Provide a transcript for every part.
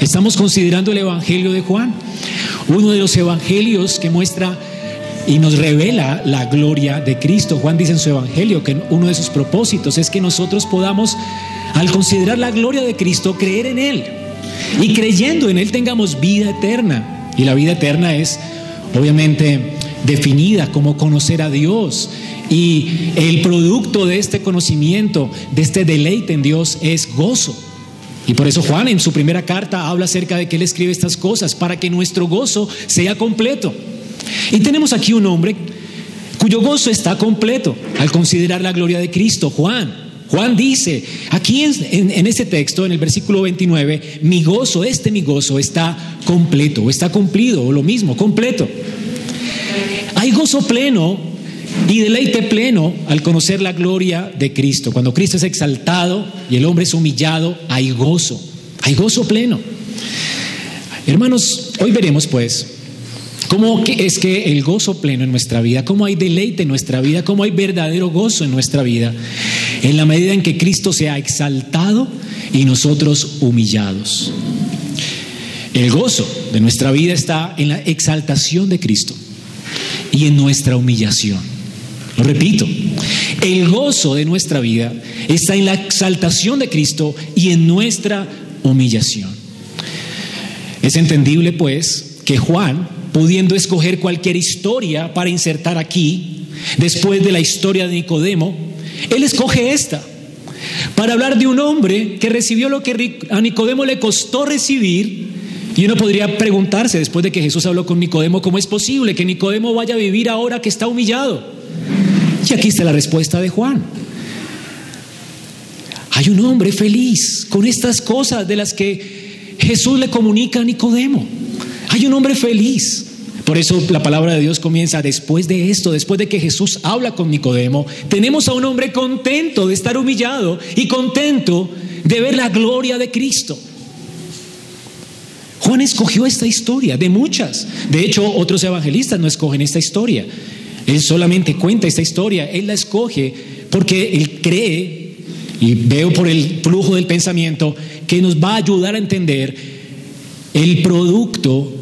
Estamos considerando el Evangelio de Juan, uno de los evangelios que muestra y nos revela la gloria de Cristo. Juan dice en su Evangelio que uno de sus propósitos es que nosotros podamos, al considerar la gloria de Cristo, creer en Él. Y creyendo en Él tengamos vida eterna. Y la vida eterna es, obviamente, definida como conocer a Dios. Y el producto de este conocimiento, de este deleite en Dios, es gozo. Y por eso Juan en su primera carta habla acerca de que él escribe estas cosas, para que nuestro gozo sea completo. Y tenemos aquí un hombre cuyo gozo está completo al considerar la gloria de Cristo, Juan. Juan dice, aquí en, este texto, en el versículo 29, mi gozo, este mi gozo está completo, está cumplido, o lo mismo, completo. Hay gozo pleno y deleite pleno al conocer la gloria de Cristo. Cuando Cristo es exaltado y el hombre es humillado, hay gozo, hay gozo pleno. Hermanos, hoy veremos pues cómo es que el gozo pleno en nuestra vida, cómo hay deleite en nuestra vida, cómo hay verdadero gozo en nuestra vida, en la medida en que Cristo sea exaltado y nosotros humillados. El gozo de nuestra vida está en la exaltación de Cristo y en nuestra humillación. Lo repito, el gozo de nuestra vida está en la exaltación de Cristo y en nuestra humillación. Es entendible, pues, que Juan, pudiendo escoger cualquier historia para insertar aquí, después de la historia de Nicodemo, él escoge esta, para hablar de un hombre que recibió lo que a Nicodemo le costó recibir y uno podría preguntarse, después de que Jesús habló con Nicodemo, ¿cómo es posible que Nicodemo vaya a vivir ahora que está humillado? Y aquí está la respuesta de Juan. Hay un hombre feliz con estas cosas de las que Jesús le comunica a Nicodemo. Hay un hombre feliz. Por eso la palabra de Dios comienza después de esto, después de que Jesús habla con Nicodemo, tenemos a un hombre contento de estar humillado y contento de ver la gloria de Cristo. Juan escogió esta historia, de muchas. De hecho, otros evangelistas no escogen esta historia. Él solamente cuenta esta historia. Él la escoge porque él cree, y veo por el flujo del pensamiento, que nos va a ayudar a entender el producto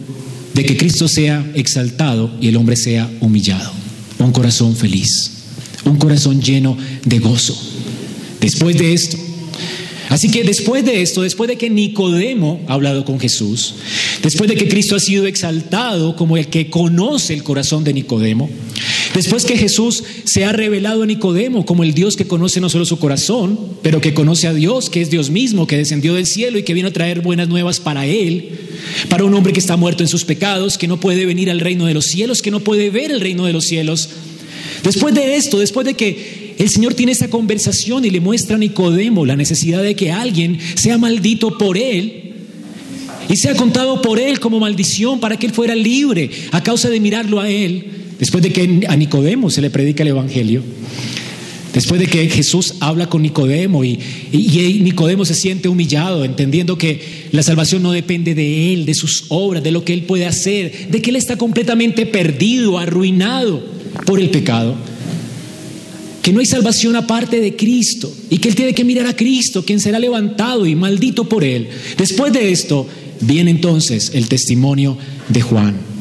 de que Cristo sea exaltado y el hombre sea humillado. Un corazón feliz, un corazón lleno de gozo. Después de esto, Así que después de esto, después de que Nicodemo ha hablado con Jesús, después de que Cristo ha sido exaltado como el que conoce el corazón de Nicodemo, después que Jesús se ha revelado a Nicodemo como el Dios que conoce no solo su corazón, pero que conoce a Dios, que es Dios mismo, que descendió del cielo y que vino a traer buenas nuevas para él, para un hombre que está muerto en sus pecados, que no puede venir al reino de los cielos, que no puede ver el reino de los cielos. Después de esto, después de que el Señor tiene esa conversación y le muestra a Nicodemo la necesidad de que alguien sea maldito por él y sea contado por él como maldición para que él fuera libre a causa de mirarlo a él. Después de que a Nicodemo se le predica el Evangelio, después de que Jesús habla con Nicodemo y, y, Nicodemo se siente humillado, entendiendo que la salvación no depende de él, de sus obras, de lo que él puede hacer, de que él está completamente perdido, arruinado por el pecado que no hay salvación aparte de Cristo y que él tiene que mirar a Cristo, quien será levantado y maldito por él. Después de esto, viene entonces el testimonio de Juan.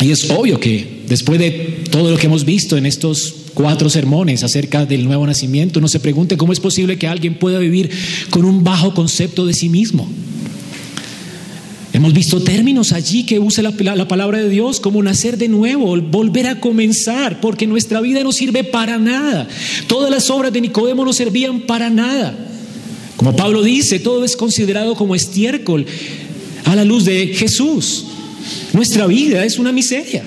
Y es, obvio que después de todo lo que hemos visto en estos cuatro sermones acerca del nuevo nacimiento, uno se pregunte cómo es posible que alguien pueda vivir con un bajo concepto de sí mismo. Hemos visto términos allí que usa la, palabra de Dios como nacer de nuevo, volver a comenzar, porque nuestra vida no sirve para nada. Todas las obras de Nicodemo no servían para nada. Como Pablo dice, todo es considerado como estiércol a la luz de Jesús. Nuestra vida es una miseria.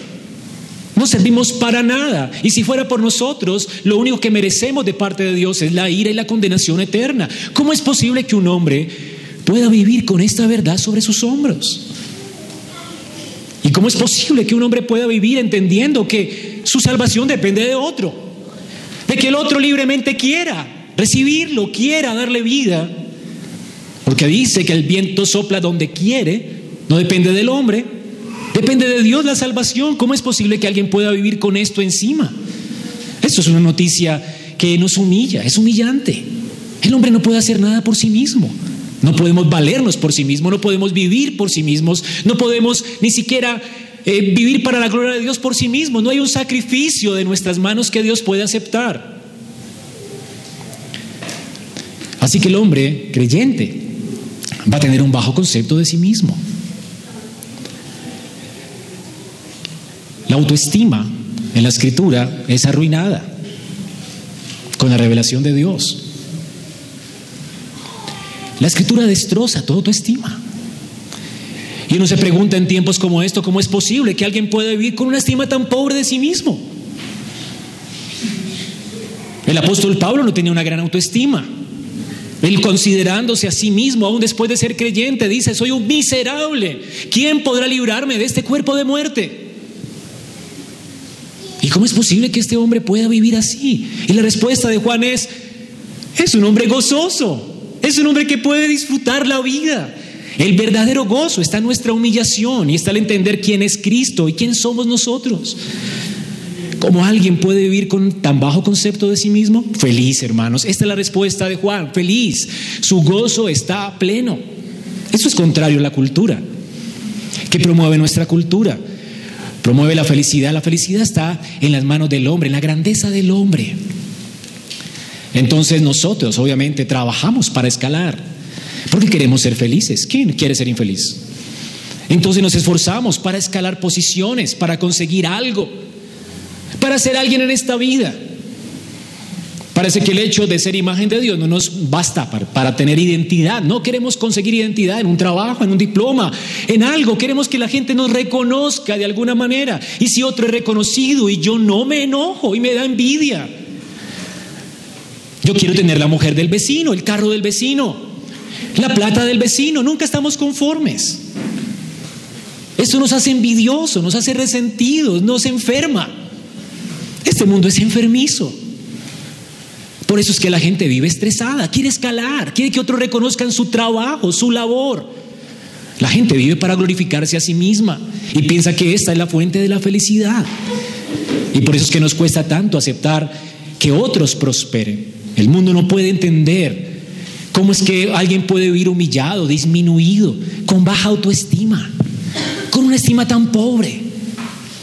No servimos para nada. Y si fuera por nosotros, lo único que merecemos de parte de Dios es la ira y la condenación eterna. ¿Cómo es posible que un hombre pueda vivir con esta verdad sobre sus hombros. ¿Y cómo es posible que un hombre pueda vivir entendiendo que su salvación depende de otro? De que el otro libremente quiera recibirlo, quiera darle vida. Porque dice que el viento sopla donde quiere, no depende del hombre, depende de Dios la salvación. ¿Cómo es posible que alguien pueda vivir con esto encima? Eso es una noticia que nos humilla, es humillante. El hombre no puede hacer nada por sí mismo. No podemos valernos por sí mismos, no podemos vivir por sí mismos, no podemos ni siquiera eh, vivir para la gloria de Dios por sí mismos. No hay un sacrificio de nuestras manos que Dios puede aceptar. Así que el hombre creyente va a tener un bajo concepto de sí mismo. La autoestima en la escritura es arruinada con la revelación de Dios. La escritura destroza toda tu estima. Y uno se pregunta en tiempos como esto, ¿cómo es posible que alguien pueda vivir con una estima tan pobre de sí mismo? El apóstol Pablo no tenía una gran autoestima. Él considerándose a sí mismo, aún después de ser creyente, dice, soy un miserable. ¿Quién podrá librarme de este cuerpo de muerte? ¿Y cómo es posible que este hombre pueda vivir así? Y la respuesta de Juan es, es un hombre gozoso. Es un hombre que puede disfrutar la vida. El verdadero gozo está en nuestra humillación y está al entender quién es Cristo y quién somos nosotros. ¿Cómo alguien puede vivir con tan bajo concepto de sí mismo? Feliz, hermanos. Esta es la respuesta de Juan. Feliz. Su gozo está pleno. Eso es contrario a la cultura. que promueve nuestra cultura? Promueve la felicidad. La felicidad está en las manos del hombre, en la grandeza del hombre. Entonces nosotros obviamente trabajamos para escalar, porque queremos ser felices. ¿Quién quiere ser infeliz? Entonces nos esforzamos para escalar posiciones, para conseguir algo, para ser alguien en esta vida. Parece que el hecho de ser imagen de Dios no nos basta para, para, tener identidad. No queremos conseguir identidad en un trabajo, en un diploma, en algo. Queremos que la gente nos reconozca de alguna manera. Y si otro es reconocido y yo no me enojo y me da envidia. Yo quiero tener la mujer del vecino, el carro del vecino, la plata del vecino. Nunca estamos conformes. Eso nos hace envidiosos, nos hace resentidos, nos enferma. Este mundo es enfermizo. Por eso es que la gente vive estresada, quiere escalar, quiere que otros reconozcan su trabajo, su labor. La gente vive para glorificarse a sí misma y piensa que esta es la fuente de la felicidad. Y por eso es que nos cuesta tanto aceptar que otros prosperen. El mundo no puede entender cómo es que alguien puede vivir humillado, disminuido, con baja autoestima, con una estima tan pobre.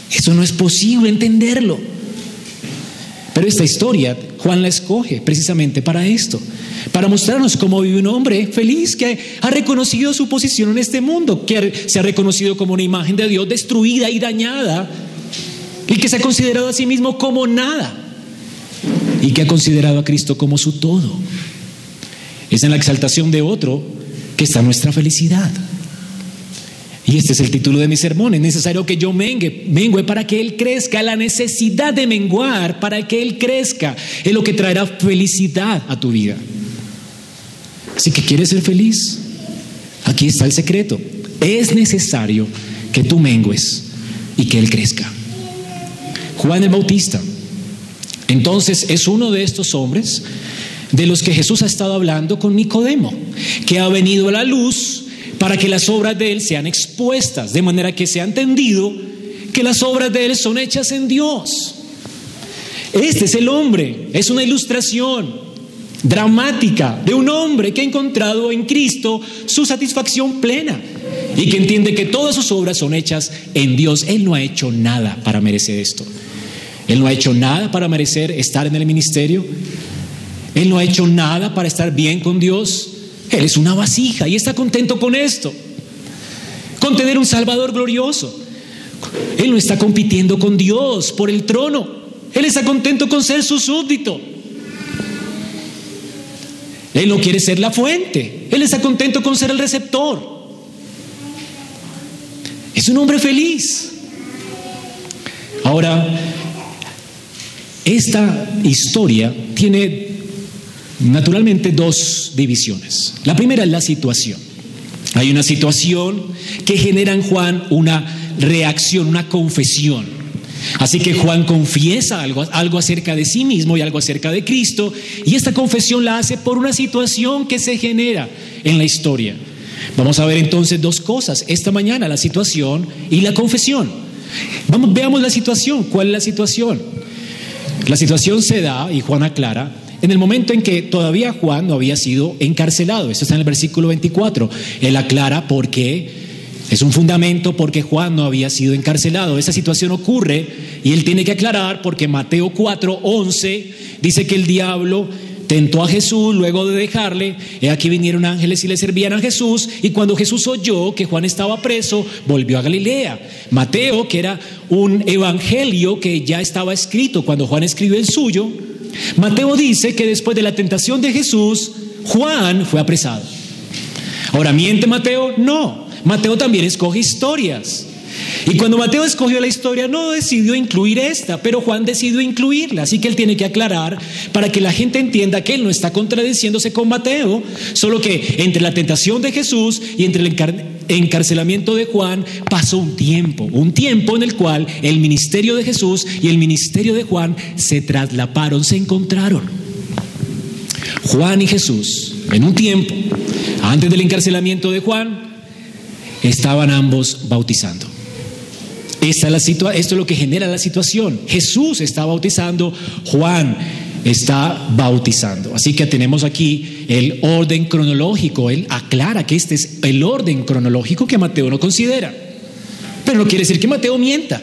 Eso no es posible entenderlo. Pero esta historia Juan la escoge precisamente para esto, para mostrarnos cómo vive un hombre feliz que ha reconocido su posición en este mundo, que se ha reconocido como una imagen de Dios destruida y dañada y que se ha considerado a sí mismo como nada y que ha considerado a Cristo como su todo. Es en la exaltación de otro que está nuestra felicidad. Y este es el título de mi sermón. Es necesario que yo mengue, mengue para que Él crezca. La necesidad de menguar para que Él crezca es lo que traerá felicidad a tu vida. Así que quieres ser feliz. Aquí está el secreto. Es necesario que tú mengues y que Él crezca. Juan el Bautista entonces es uno de estos hombres de los que Jesús ha estado hablando con Nicodemo, que ha venido a la luz para que las obras de Él sean expuestas, de manera que se ha entendido que las obras de Él son hechas en Dios. Este es el hombre, es una ilustración dramática de un hombre que ha encontrado en Cristo su satisfacción plena y que entiende que todas sus obras son hechas en Dios. Él no ha hecho nada para merecer esto. Él no ha hecho nada para merecer estar en el ministerio. Él no ha hecho nada para estar bien con Dios. Él es una vasija y está contento con esto. Con tener un Salvador glorioso. Él no está compitiendo con Dios por el trono. Él está contento con ser su súbdito. Él no quiere ser la fuente. Él está contento con ser el receptor. Es un hombre feliz. Ahora, esta historia tiene naturalmente dos divisiones. La primera es la situación. Hay una situación que genera en Juan una reacción, una confesión. Así que Juan confiesa algo, algo, acerca de sí mismo y algo acerca de Cristo, y esta confesión la hace por una situación que se genera en la historia. Vamos a ver entonces dos cosas esta mañana, la situación y la confesión. Vamos, veamos la situación. ¿Cuál es la situación? La situación se da, y Juan aclara, en el momento en que todavía Juan no había sido encarcelado. Esto está en el versículo 24. Él aclara por qué es un fundamento porque Juan no había sido encarcelado. Esa situación ocurre y él tiene que aclarar porque Mateo 4, 11 dice que el diablo tentó a Jesús luego de dejarle. He aquí vinieron ángeles y le servían a Jesús. Y cuando Jesús oyó que Juan estaba preso, volvió a Galilea. Mateo, que era un evangelio que ya estaba escrito cuando Juan escribió el suyo, Mateo dice que después de la tentación de Jesús, Juan fue apresado. Ahora, ¿miente Mateo? No. Mateo también escoge historias. Y cuando Mateo escogió la historia no decidió incluir esta, pero Juan decidió incluirla. Así que él tiene que aclarar para que la gente entienda que él no está contradiciéndose con Mateo, solo que entre la tentación de Jesús y entre el encarcelamiento de Juan pasó un tiempo, un tiempo en el cual el ministerio de Jesús y el ministerio de Juan se traslaparon, se encontraron. Juan y Jesús, en un tiempo, antes del encarcelamiento de Juan, estaban ambos bautizando. La esto es lo que genera la situación. Jesús está bautizando, Juan está bautizando. Así que tenemos aquí el orden cronológico. Él aclara que este es el orden cronológico que Mateo no considera. Pero no quiere decir que Mateo mienta.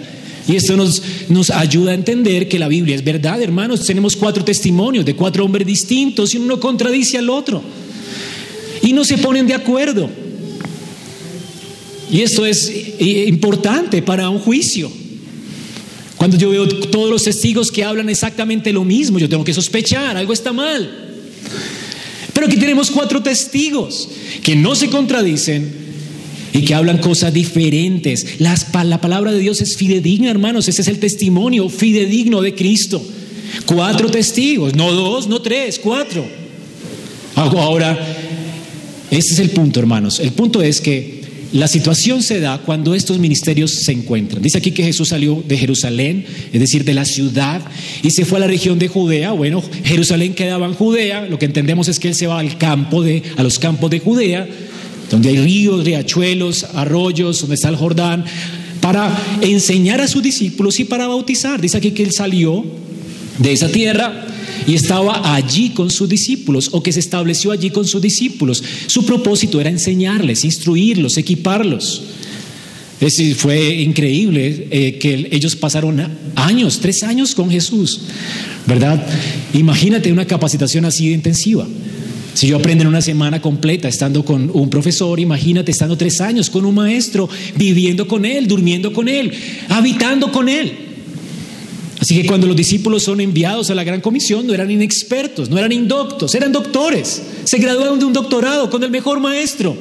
Y esto nos, nos ayuda a entender que la Biblia es verdad, hermanos. Tenemos cuatro testimonios de cuatro hombres distintos y uno contradice al otro. Y no se ponen de acuerdo. Y esto es importante para un juicio. Cuando yo veo todos los testigos que hablan exactamente lo mismo, yo tengo que sospechar, algo está mal. Pero aquí tenemos cuatro testigos que no se contradicen y que hablan cosas diferentes. la palabra de Dios es fidedigna, hermanos. Ese es el testimonio fidedigno de Cristo. Cuatro testigos, no dos, no tres, cuatro. Ahora, ese es el punto, hermanos. El punto es que la situación se da cuando estos ministerios se encuentran. Dice aquí que Jesús salió de Jerusalén, es decir, de la ciudad, y se fue a la región de Judea. Bueno, Jerusalén quedaba en Judea, lo que entendemos es que él se va al campo de, a los campos de Judea, donde hay ríos, riachuelos, arroyos, donde está el Jordán, para enseñar a sus discípulos y para bautizar. Dice aquí que él salió de esa tierra y estaba allí con sus discípulos o que se estableció allí con sus discípulos. Su propósito era enseñarles, instruirlos, equiparlos. Es, fue increíble eh, que ellos pasaron años, tres años con Jesús, ¿verdad? Imagínate una capacitación así intensiva. Si yo aprendo en una semana completa estando con un profesor, imagínate estando tres años con un maestro, viviendo con él, durmiendo con él, habitando con él. Así que cuando los discípulos son enviados a la gran comisión, no eran inexpertos, no eran indoctos, eran doctores. Se graduaron de un doctorado con el mejor maestro,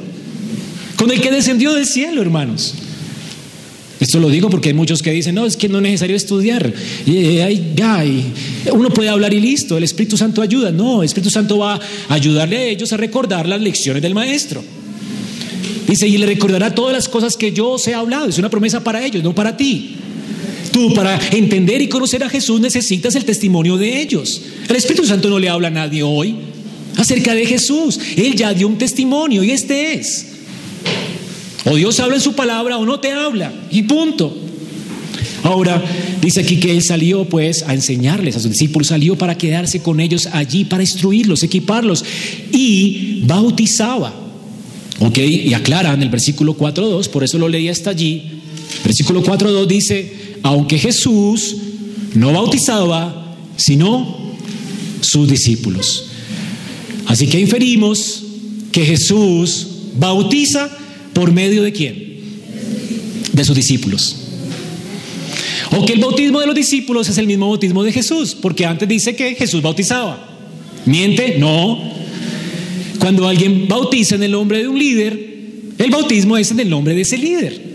con el que descendió del cielo, hermanos. Esto lo digo porque hay muchos que dicen, no, es que no es necesario estudiar. Y, uno puede hablar y listo, el Espíritu Santo ayuda. No, el Espíritu Santo va a ayudarle a ellos a recordar las lecciones del maestro. Dice, y le recordará todas las cosas que yo os he hablado. Es una promesa para ellos, no para ti. Tú para entender y conocer a Jesús necesitas el testimonio de ellos. El Espíritu Santo no le habla a nadie hoy acerca de Jesús. Él ya dio un testimonio y este es. O Dios habla en su palabra o no te habla. Y punto. Ahora dice aquí que él salió pues a enseñarles a sus discípulos, salió para quedarse con ellos allí, para instruirlos, equiparlos y bautizaba. Ok, y aclara en el versículo 4.2, por eso lo leí hasta allí. Versículo 4.2 dice, aunque Jesús no bautizaba, sino sus discípulos. Así que inferimos que Jesús bautiza por medio de quién? De sus discípulos. O que el bautismo de los discípulos es el mismo bautismo de Jesús, porque antes dice que Jesús bautizaba. ¿Miente? No. Cuando alguien bautiza en el nombre de un líder, el bautismo es en el nombre de ese líder.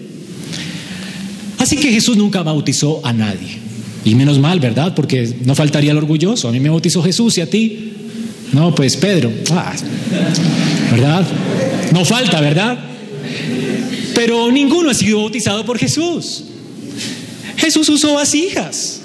Así que Jesús nunca bautizó a nadie. Y menos mal, ¿verdad? Porque no faltaría el orgulloso. A mí me bautizó Jesús y a ti. No, pues Pedro. Ah, ¿Verdad? No falta, ¿verdad? Pero ninguno ha sido bautizado por Jesús. Jesús usó vasijas,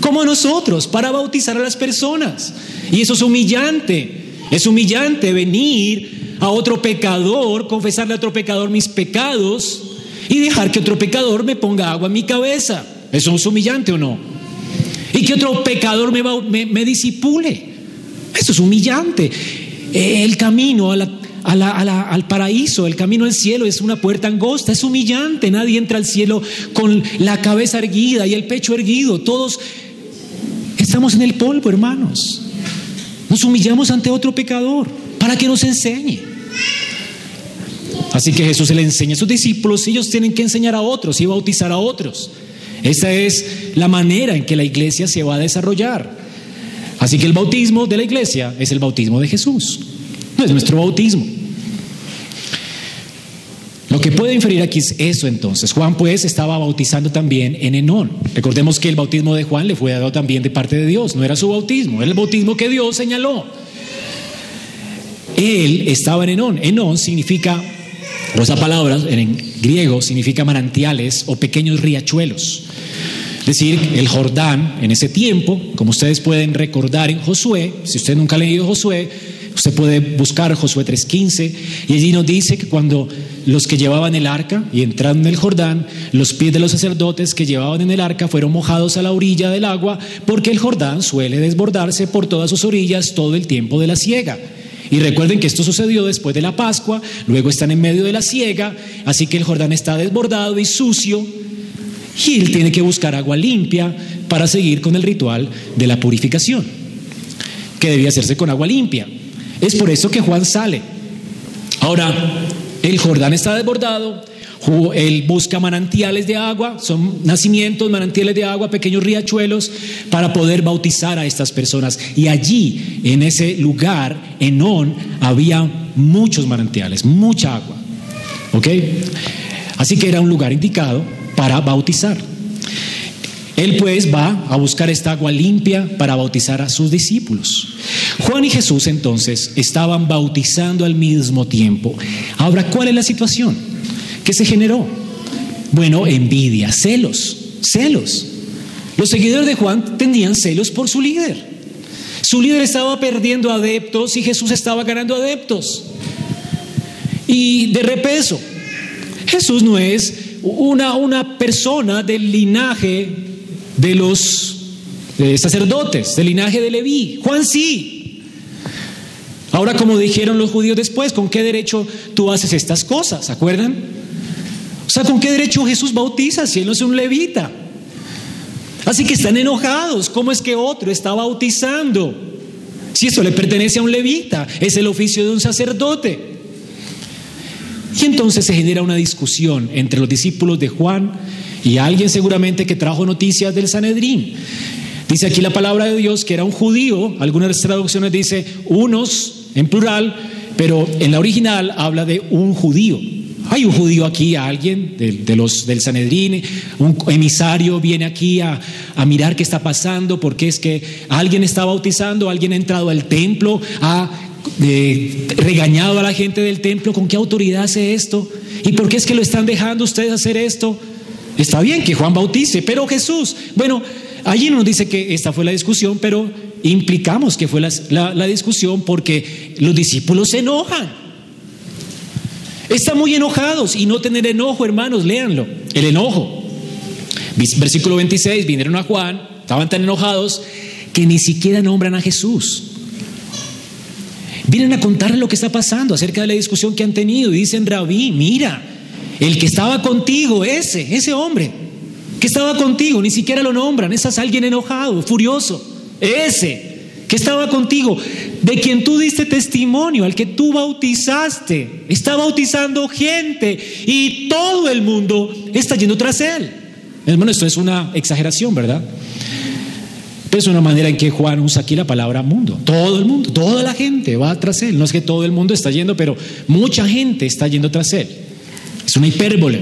como nosotros, para bautizar a las personas. Y eso es humillante. Es humillante venir a otro pecador, confesarle a otro pecador mis pecados y dejar que otro pecador me ponga agua en mi cabeza. ¿Eso es humillante o no? Y que otro pecador me, me, disipule. Eso es humillante. El camino al paraíso, el camino al cielo es una puerta angosta, es humillante. Nadie entra al cielo con la cabeza erguida y el pecho erguido. Todos estamos en el polvo, hermanos. Nos humillamos ante otro pecador para que nos enseñe. Así que Jesús le enseña a sus discípulos, ellos tienen que enseñar a otros y bautizar a otros. Esa es la manera en que la iglesia se va a desarrollar. Así que el bautismo de la iglesia es el bautismo de Jesús, no es nuestro bautismo. Lo que puede inferir aquí es eso entonces. Juan pues estaba bautizando también en Enón. Recordemos que el bautismo de Juan le fue dado también de parte de Dios, no era su bautismo, era el bautismo que Dios señaló. Él estaba en Enón. Enón significa, o esa palabra en griego significa manantiales o pequeños riachuelos. Es decir, el Jordán en ese tiempo, como ustedes pueden recordar en Josué, si usted nunca ha leído Josué, usted puede buscar Josué 3.15 y allí nos dice que cuando los que llevaban el arca y entraron en el Jordán, los pies de los sacerdotes que llevaban en el arca fueron mojados a la orilla del agua porque el Jordán suele desbordarse por todas sus orillas todo el tiempo de la siega. Y recuerden que esto sucedió después de la Pascua, luego están en medio de la siega, así que el Jordán está desbordado y sucio y él tiene que buscar agua limpia para seguir con el ritual de la purificación, que debía hacerse con agua limpia. Es por eso que Juan sale. Ahora, el Jordán está desbordado, él busca manantiales de agua, son nacimientos, manantiales de agua, pequeños riachuelos, para poder bautizar a estas personas. Y allí, en ese lugar, en On, había muchos manantiales, mucha agua. ¿Ok? Así que era un lugar indicado para bautizar. Él pues va a buscar esta agua limpia para bautizar a sus discípulos. Juan y Jesús entonces estaban bautizando al mismo tiempo. Ahora, ¿cuál es la situación que se generó? Bueno, envidia, celos, celos. Los seguidores de Juan tenían celos por su líder. Su líder estaba perdiendo adeptos y Jesús estaba ganando adeptos. Y de repeso, Jesús no es una, una persona del linaje de los sacerdotes, del linaje de Leví. Juan sí. Ahora, como dijeron los judíos después, ¿con qué derecho tú haces estas cosas? ¿Se acuerdan? Sea, ¿con qué derecho Jesús bautiza si él no es un levita? Así que están enojados. ¿Cómo es que otro está bautizando? Si eso le pertenece a un levita, es el oficio de un sacerdote. Y entonces se genera una discusión entre los discípulos de Juan y alguien seguramente que trajo noticias del Sanedrín. Dice aquí la palabra de Dios que era un judío, algunas traducciones dice unos en plural, pero en la original habla de un judío. Hay un judío aquí, alguien de, los, del Sanedrín, un emisario viene aquí a, a, mirar qué está pasando, porque es que alguien está bautizando, alguien ha entrado al templo, ha regañado a la gente del templo, ¿con qué autoridad hace esto? ¿Y por qué es que lo están dejando ustedes hacer esto? Está bien que Juan bautice, pero Jesús, bueno, allí no nos dice que esta fue la discusión, pero implicamos que fue la, la discusión porque los discípulos se enojan. Están muy enojados y no tener enojo, hermanos, léanlo. El enojo. Versículo 26, vinieron a Juan, estaban tan enojados que ni siquiera nombran a Jesús. Vienen a contarle lo que está pasando acerca de la discusión que han tenido y dicen, Rabí, mira, el que estaba contigo, ese, ese hombre, que estaba contigo, ni siquiera lo nombran, es alguien enojado, furioso, ese que estaba contigo, de quien tú diste testimonio, al que tú bautizaste, está bautizando gente y todo el mundo está yendo tras él. Hermano, esto es una exageración, ¿verdad? Es una manera en que Juan usa aquí la palabra mundo. Todo el mundo, toda la gente va tras él. No es que todo el mundo está yendo, pero mucha gente está yendo tras él. Es una hipérbole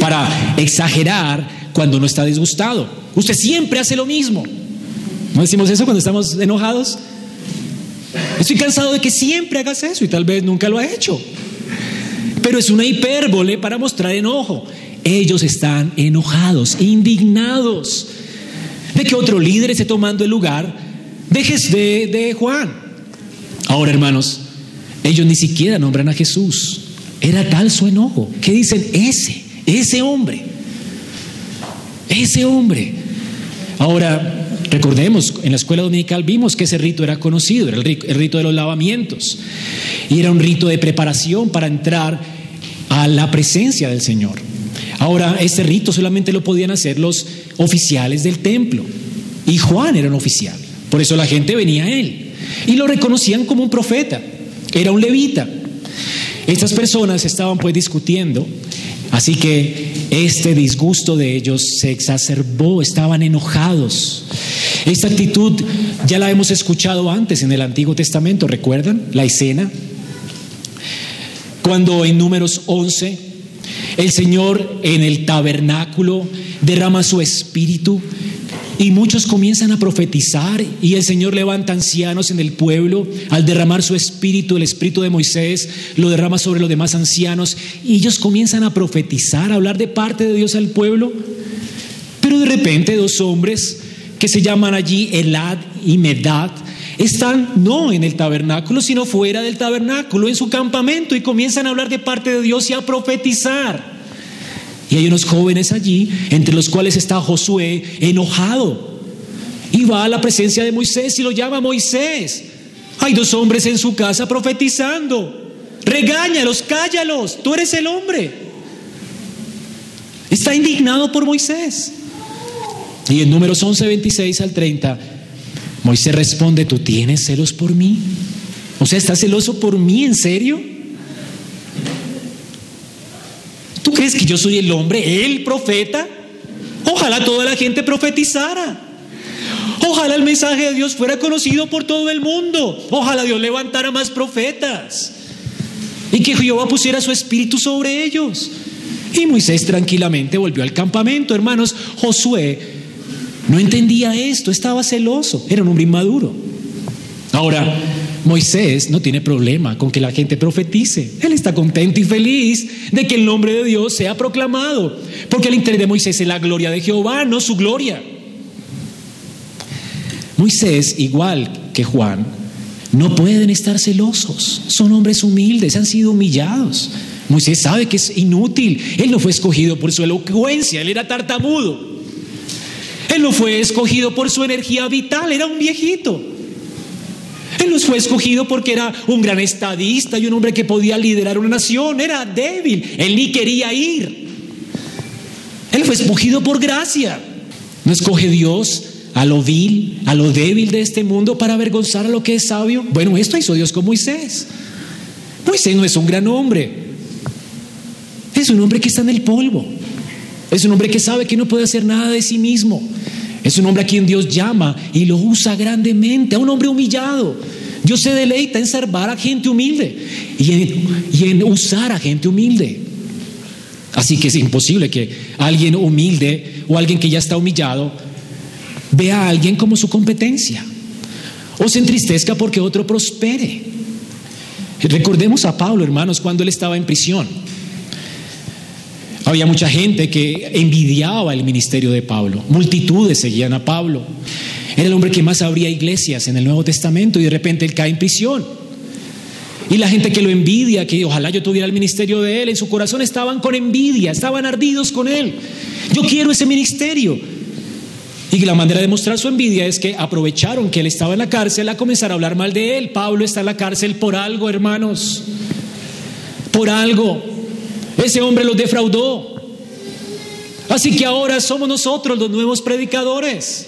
para exagerar cuando no está disgustado. Usted siempre hace lo mismo. ¿No decimos eso cuando estamos enojados? Estoy cansado de que siempre hagas eso y tal vez nunca lo ha hecho. Pero es una hipérbole para mostrar enojo. Ellos están enojados, indignados de que otro líder esté tomando el lugar de, de Juan. Ahora, hermanos, ellos ni siquiera nombran a Jesús. Era tal su enojo que dicen, ese, ese hombre, ese hombre. Ahora, Recordemos, en la escuela dominical vimos que ese rito era conocido, era el rito de los lavamientos. Y era un rito de preparación para entrar a la presencia del Señor. Ahora, este rito solamente lo podían hacer los oficiales del templo. Y Juan era un oficial. Por eso la gente venía a él. Y lo reconocían como un profeta. Era un levita. Estas personas estaban pues discutiendo. Así que este disgusto de ellos se exacerbó, estaban enojados. Esta actitud ya la hemos escuchado antes en el Antiguo Testamento, ¿recuerdan? La escena. Cuando en números 11 el Señor en el tabernáculo derrama su espíritu y muchos comienzan a profetizar y el Señor levanta ancianos en el pueblo. Al derramar su espíritu, el espíritu de Moisés lo derrama sobre los demás ancianos y ellos comienzan a profetizar, a hablar de parte de Dios al pueblo. Pero de repente dos hombres que se llaman allí Elad y Medad están no en el tabernáculo, sino fuera del tabernáculo, en su campamento y comienzan a hablar de parte de Dios y a profetizar. Y hay unos jóvenes allí, entre los cuales está Josué, enojado. Y va a la presencia de Moisés y lo llama Moisés. Hay dos hombres en su casa profetizando. Regáñalos, cállalos, tú eres el hombre. Está indignado por Moisés. Y en números 11, 26 al 30, Moisés responde, ¿tú tienes celos por mí? O sea, ¿estás celoso por mí? ¿En serio? ¿Tú crees que yo soy el hombre, el profeta? Ojalá toda la gente profetizara. Ojalá el mensaje de Dios fuera conocido por todo el mundo. Ojalá Dios levantara más profetas. Y que Jehová pusiera su espíritu sobre ellos. Y Moisés tranquilamente volvió al campamento. Hermanos, Josué no entendía esto, estaba celoso, era un hombre inmaduro. Ahora, Moisés no tiene problema con que la gente profetice. Él está contento y feliz de que el nombre de Dios sea proclamado. Porque el interés de Moisés es la gloria de Jehová, no su gloria. Moisés, igual que Juan, no pueden estar celosos. Son hombres humildes, han sido humillados. Moisés sabe que es inútil. Él no fue escogido por su elocuencia, él era tartamudo. Él no fue escogido por su energía vital, era un viejito. Él no fue escogido porque era un gran estadista y un hombre que podía liderar una nación. Era débil. Él ni quería ir. Él fue escogido por gracia. ¿No escoge Dios a lo vil, a lo débil de este mundo para avergonzar a lo que es sabio? Bueno, esto hizo Dios con Moisés. Moisés no es un gran hombre. Es un hombre que está en el polvo. Es un hombre que sabe que no puede hacer nada de sí mismo. Es un hombre a quien Dios llama y lo usa grandemente, a un hombre humillado. Dios se deleita en salvar a gente humilde y en, usar a gente humilde. Así que es imposible que alguien humilde o alguien que ya está humillado vea a alguien como su competencia o se entristezca porque otro prospere. Recordemos a Pablo, hermanos, cuando él estaba en prisión. Había mucha gente que envidiaba el ministerio de Pablo. Multitudes seguían a Pablo. Era el hombre que más abría iglesias en el Nuevo Testamento y de repente él cae en prisión. Y la gente que lo envidia, que ojalá yo tuviera el ministerio de él, en su corazón estaban con envidia, estaban ardidos con él. Yo quiero ese ministerio. Y la manera de mostrar su envidia es que aprovecharon que él estaba en la cárcel a comenzar a hablar mal de él. Pablo está en la cárcel por algo, hermanos. Por algo. Ese hombre los defraudó. Así que ahora somos nosotros los nuevos predicadores.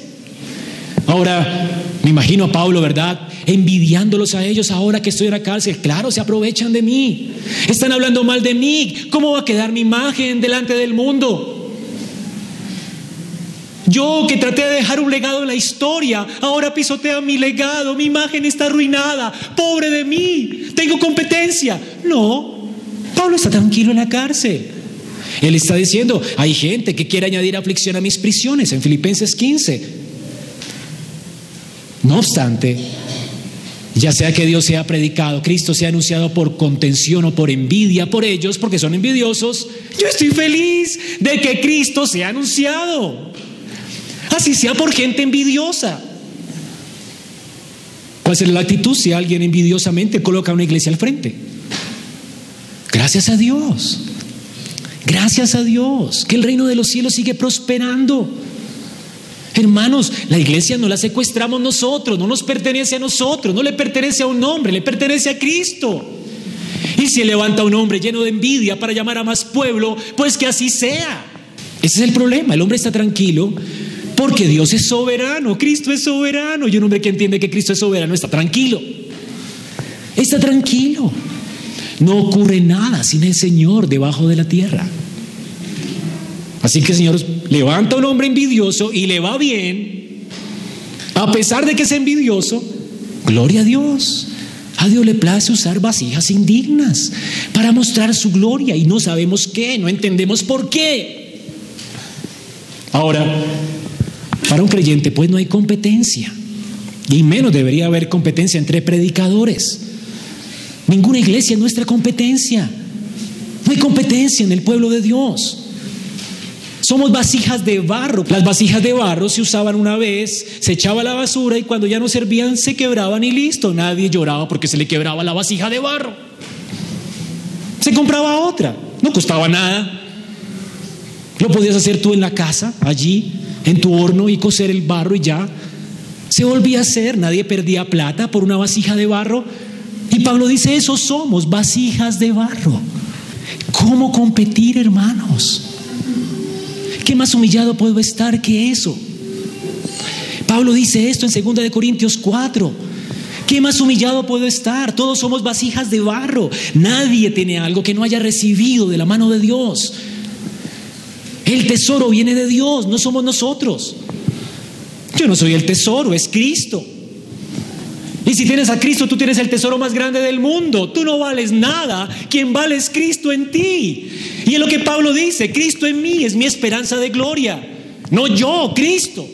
Ahora, me imagino a Pablo, ¿verdad? Envidiándolos a ellos ahora que estoy en la cárcel. Claro, se aprovechan de mí. Están hablando mal de mí. ¿Cómo va a quedar mi imagen delante del mundo? Yo que traté de dejar un legado en la historia, ahora pisotea mi legado, mi imagen está arruinada. Pobre de mí, tengo competencia. No, Pablo está tranquilo en la cárcel. Él está diciendo, hay gente que quiere añadir aflicción a mis prisiones en Filipenses 15. No obstante, ya sea que Dios sea predicado, Cristo sea anunciado por contención o por envidia por ellos, porque son envidiosos, yo estoy feliz de que Cristo sea anunciado. Así sea por gente envidiosa. ¿Cuál será la actitud si alguien envidiosamente coloca una iglesia al frente? Gracias a Dios. Gracias a Dios. Que el reino de los cielos sigue prosperando. Hermanos, la iglesia no la secuestramos nosotros, no nos pertenece a nosotros, no le pertenece a un hombre, le pertenece a Cristo. Y si levanta un hombre lleno de envidia para llamar a más pueblo, pues que así sea. Ese es el problema, el hombre está tranquilo porque Dios es soberano, Cristo es soberano. Y un hombre que entiende que Cristo es soberano está tranquilo. Está tranquilo. No ocurre nada sin el Señor debajo de la tierra. Así que, Señor, levanta un hombre envidioso y le va bien, a pesar de que es envidioso, gloria a Dios. A Dios le place usar vasijas indignas para mostrar su gloria y no sabemos qué, no entendemos por qué. Ahora, para un creyente pues no hay competencia y menos debería haber competencia entre predicadores. Ninguna iglesia es nuestra competencia. No hay competencia en el pueblo de Dios. Somos vasijas de barro. Las vasijas de barro se usaban una vez, se echaba la basura y cuando ya no servían se quebraban y listo. Nadie lloraba porque se le quebraba la vasija de barro. Se compraba otra, no costaba nada. Lo podías hacer tú en la casa, allí, en tu horno y coser el barro y ya. Se volvía a hacer, nadie perdía plata por una vasija de barro. Y Pablo dice, eso somos, vasijas de barro. ¿Cómo competir, hermanos? ¿Qué más humillado puedo estar que eso? Pablo dice esto en 2 de Corintios 4. ¿Qué más humillado puedo estar? Todos somos vasijas de barro. Nadie tiene algo que no haya recibido de la mano de Dios. El tesoro viene de Dios, no somos nosotros. Yo no soy el tesoro, es Cristo. Si tienes a Cristo, tú tienes el tesoro más grande del mundo. Tú no vales nada. Quien vale es Cristo en ti. Y es lo que Pablo dice, Cristo en mí es mi esperanza de gloria. No yo, Cristo.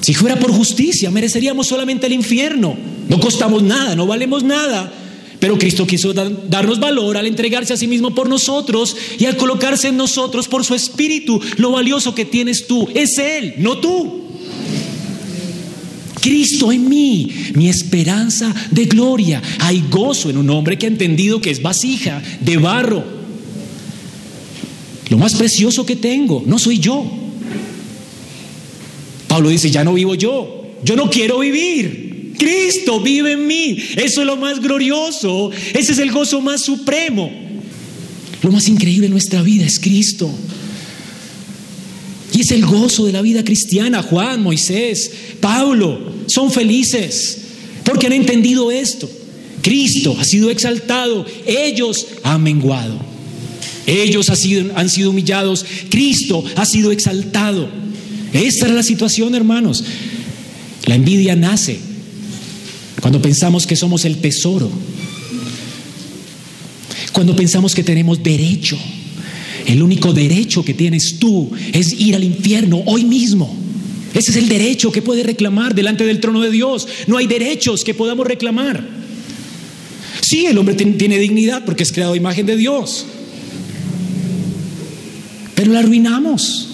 Si fuera por justicia, mereceríamos solamente el infierno. No costamos nada, no valemos nada. Pero Cristo quiso darnos valor al entregarse a sí mismo por nosotros y al colocarse en nosotros por su espíritu. Lo valioso que tienes tú es Él, no tú. Cristo en mí, mi esperanza de gloria. Hay gozo en un hombre que ha entendido que es vasija de barro. Lo más precioso que tengo no soy yo. Pablo dice, ya no vivo yo, yo no quiero vivir. Cristo vive en mí. Eso es lo más glorioso. Ese es el gozo más supremo. Lo más increíble en nuestra vida es Cristo. Y es el gozo de la vida cristiana. Juan, Moisés, Pablo son felices porque han entendido esto. Cristo ha sido exaltado, ellos han menguado. Ellos han sido, humillados, Cristo ha sido exaltado. Esta es la situación, hermanos. La envidia nace cuando pensamos que somos el tesoro, cuando pensamos que tenemos derecho el único derecho que tienes tú es ir al infierno hoy mismo. Ese es el derecho que puedes reclamar delante del trono de Dios. No hay derechos que podamos reclamar. Sí, el hombre tiene dignidad porque es creado a imagen de Dios. Pero la arruinamos.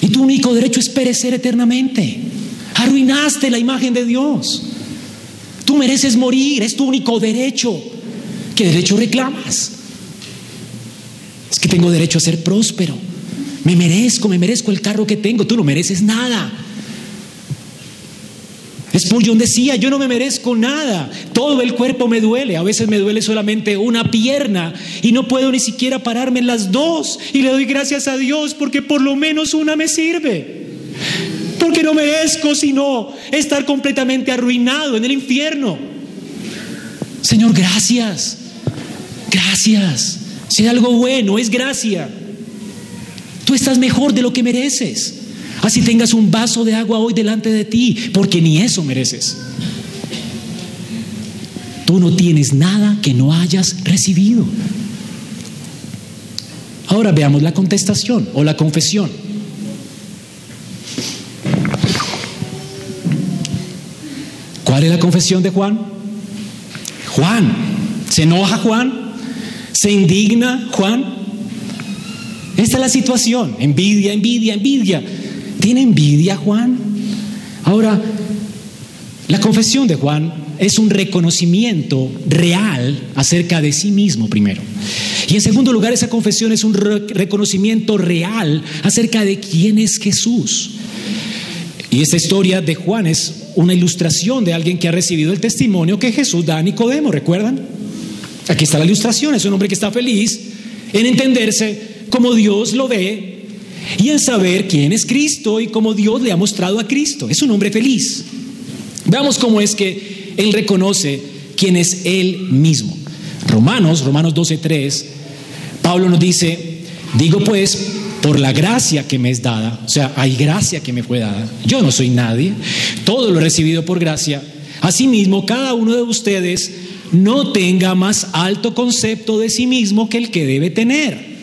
Y tu único derecho es perecer eternamente. Arruinaste la imagen de Dios. Tú mereces morir, es tu único derecho. ¿Qué derecho reclamas? Es que tengo derecho a ser próspero. Me merezco, me merezco el carro que tengo. Tú no mereces nada. Spurgeon decía, yo no me merezco nada, todo el cuerpo me duele, a veces me duele solamente una pierna y no puedo ni siquiera pararme en las dos y le doy gracias a Dios porque por lo menos una me sirve, porque no merezco sino estar completamente arruinado en el infierno. Señor, gracias, gracias. Si algo bueno, es gracia. Tú estás mejor de lo que mereces. Así tengas un vaso de agua hoy delante de ti, porque ni eso mereces. Tú no tienes nada que no hayas recibido. Ahora veamos la contestación o la confesión. ¿Cuál es la confesión de Juan? Juan, ¿se enoja Juan? ¿Se indigna Juan? Esta es la situación. Envidia, envidia, envidia. ¿Tiene envidia Juan? Ahora, la confesión de Juan es un reconocimiento real acerca de sí mismo primero. Y en segundo lugar, esa confesión es un reconocimiento real acerca de quién es Jesús. Y esta historia de Juan es una ilustración de alguien que ha recibido el testimonio que Jesús da a Nicodemo, ¿recuerdan? Aquí está la ilustración, es un hombre que está feliz en entenderse como Dios lo ve y en saber quién es Cristo y cómo Dios le ha mostrado a Cristo. Es un hombre feliz. Veamos cómo es que él reconoce quién es él mismo. Romanos, Romanos 12:3, Pablo nos dice, digo pues, por la gracia que me es dada, o sea, hay gracia que me fue dada, yo no soy nadie, todo lo he recibido por gracia, asimismo cada uno de ustedes no tenga más alto concepto de sí mismo que el que debe tener.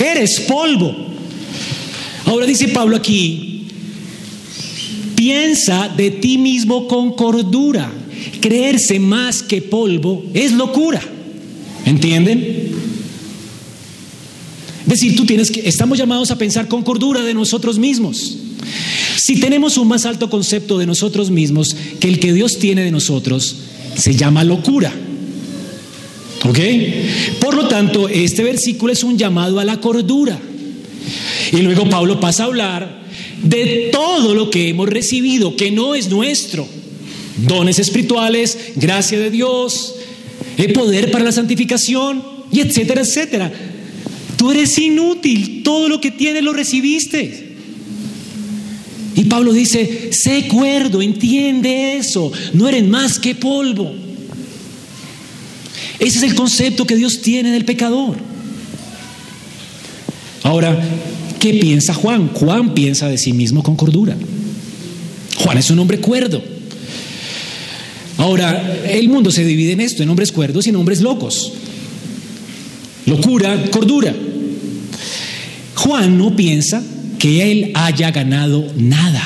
Eres polvo. Ahora dice Pablo aquí, piensa de ti mismo con cordura. Creerse más que polvo es locura. ¿Entienden? Es decir, tú tienes que, estamos llamados a pensar con cordura de nosotros mismos. Si tenemos un más alto concepto de nosotros mismos que el que Dios tiene de nosotros, se llama locura. ¿Ok? Por lo tanto, este versículo es un llamado a la cordura. Y luego Pablo pasa a hablar de todo lo que hemos recibido, que no es nuestro. Dones espirituales, gracia de Dios, el poder para la santificación, y etcétera, etcétera. Tú eres inútil, todo lo que tienes lo recibiste. Y Pablo dice, sé cuerdo, entiende eso, no eres más que polvo. Ese es el concepto que Dios tiene del pecador. Ahora, ¿qué piensa Juan? Juan piensa de sí mismo con cordura. Juan es un hombre cuerdo. Ahora, el mundo se divide en esto, en hombres cuerdos y en hombres locos. Locura, cordura. Juan no piensa que él haya ganado nada.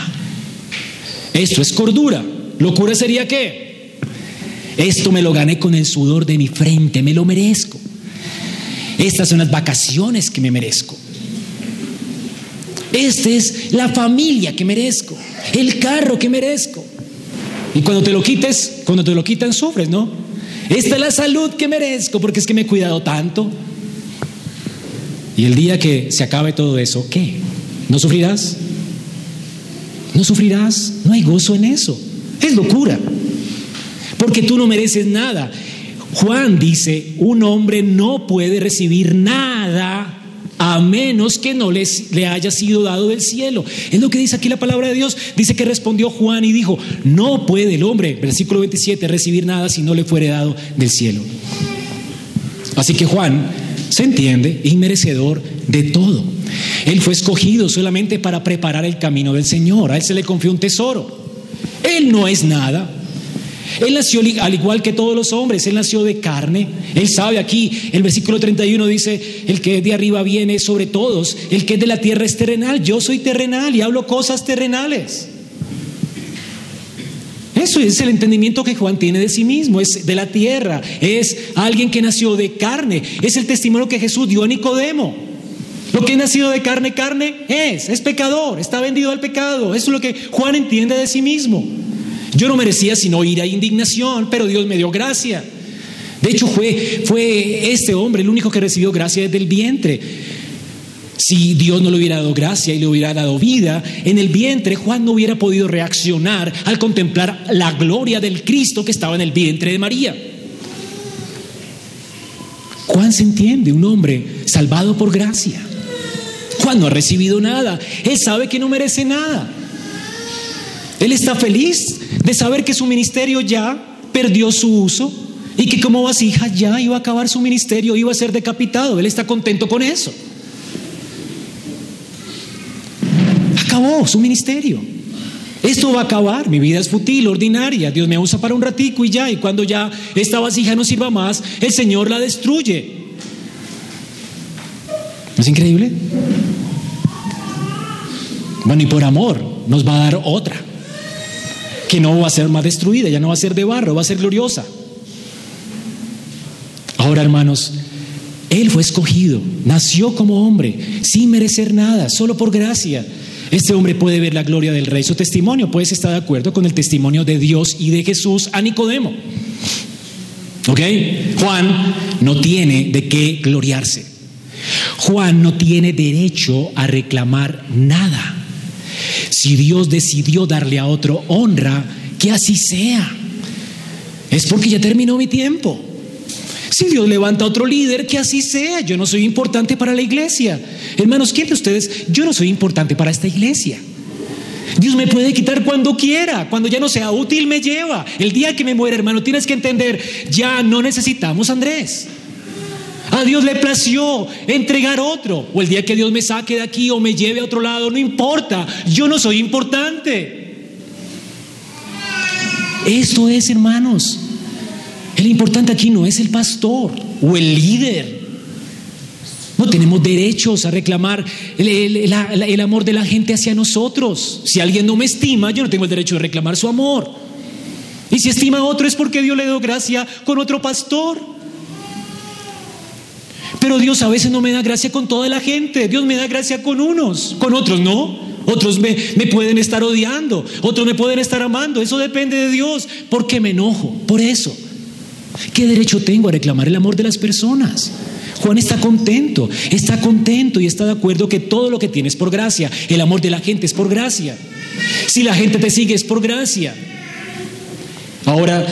Esto es cordura. Locura sería qué? Esto me lo gané con el sudor de mi frente, me lo merezco. Estas son las vacaciones que me merezco. Esta es la familia que merezco, el carro que merezco. Y cuando te lo quites, cuando te lo quitan, sufres, ¿no? Esta es la salud que merezco porque es que me he cuidado tanto. Y el día que se acabe todo eso, ¿qué? ¿No sufrirás? ¿No sufrirás? No hay gozo en eso. Es locura. Porque tú no mereces nada. Juan dice, un hombre no puede recibir nada a menos que no les, le haya sido dado del cielo. Es lo que dice aquí la palabra de Dios. Dice que respondió Juan y dijo, no puede el hombre, versículo 27, recibir nada si no le fuere dado del cielo. Así que Juan se entiende, inmerecedor de todo. Él fue escogido solamente para preparar el camino del Señor. A él se le confió un tesoro. Él no es nada. Él nació al igual que todos los hombres, él nació de carne. Él sabe aquí, el versículo 31 dice, el que de arriba viene sobre todos, el que es de la tierra es terrenal. Yo soy terrenal y hablo cosas terrenales. Eso es el entendimiento que Juan tiene de sí mismo, es de la tierra, es alguien que nació de carne, es el testimonio que Jesús dio a Nicodemo. Lo que ha nacido de carne, carne es, es pecador, está vendido al pecado. Eso es lo que Juan entiende de sí mismo. Yo no merecía sino ira e indignación, pero Dios me dio gracia. De hecho, fue, fue este hombre el único que recibió gracia desde el vientre. Si Dios no le hubiera dado gracia y le hubiera dado vida, en el vientre Juan no hubiera podido reaccionar al contemplar la gloria del Cristo que estaba en el vientre de María. Juan se entiende, un hombre salvado por gracia. Juan no ha recibido nada, él sabe que no merece nada. Él está feliz de saber que su ministerio ya perdió su uso y que como vasija ya iba a acabar su ministerio, iba a ser decapitado. Él está contento con eso. acabó su ministerio. Esto va a acabar, mi vida es fútil, ordinaria, Dios me usa para un ratico y ya, y cuando ya esta vasija no sirva más, el Señor la destruye. ¿No es increíble? Bueno, y por amor nos va a dar otra, que no va a ser más destruida, ya no va a ser de barro, va a ser gloriosa. Ahora, hermanos, Él fue escogido, nació como hombre, sin merecer nada, solo por gracia. Este hombre puede ver la gloria del rey. Su testimonio, puedes estar de acuerdo con el testimonio de Dios y de Jesús a Nicodemo. ¿Ok? Juan no tiene de qué gloriarse. Juan no tiene derecho a reclamar nada. Si Dios decidió darle a otro honra, que así sea. Es porque ya terminó mi tiempo. Si Dios levanta a otro líder, que así sea. Yo no soy importante para la iglesia. Hermanos, ¿quién de ustedes? Yo no soy importante para esta iglesia. Dios me puede quitar cuando quiera, cuando ya no sea útil me lleva. El día que me muera, hermano, tienes que entender, ya no necesitamos Andrés. A Dios le plació entregar otro. O el día que Dios me saque de aquí o me lleve a otro lado, no importa. Yo no soy importante. Esto es, hermanos. El importante aquí no es el pastor o el líder. No tenemos derechos a reclamar el, amor de la gente hacia nosotros. Si alguien no me estima, yo no tengo el derecho de reclamar su amor. Y si estima a otro es porque Dios le dio gracia con otro pastor. Pero Dios a veces no me da gracia con toda la gente. Dios me da gracia con unos, con otros no. Otros me, pueden estar odiando, otros me pueden estar amando. Eso depende de Dios. ¿Por qué me enojo? Por eso. ¿Qué derecho tengo a reclamar el amor de las personas? Juan está contento, está contento y está de acuerdo que todo lo que tiene es por gracia. El amor de la gente es por gracia. Si la gente te sigue es por gracia. Ahora,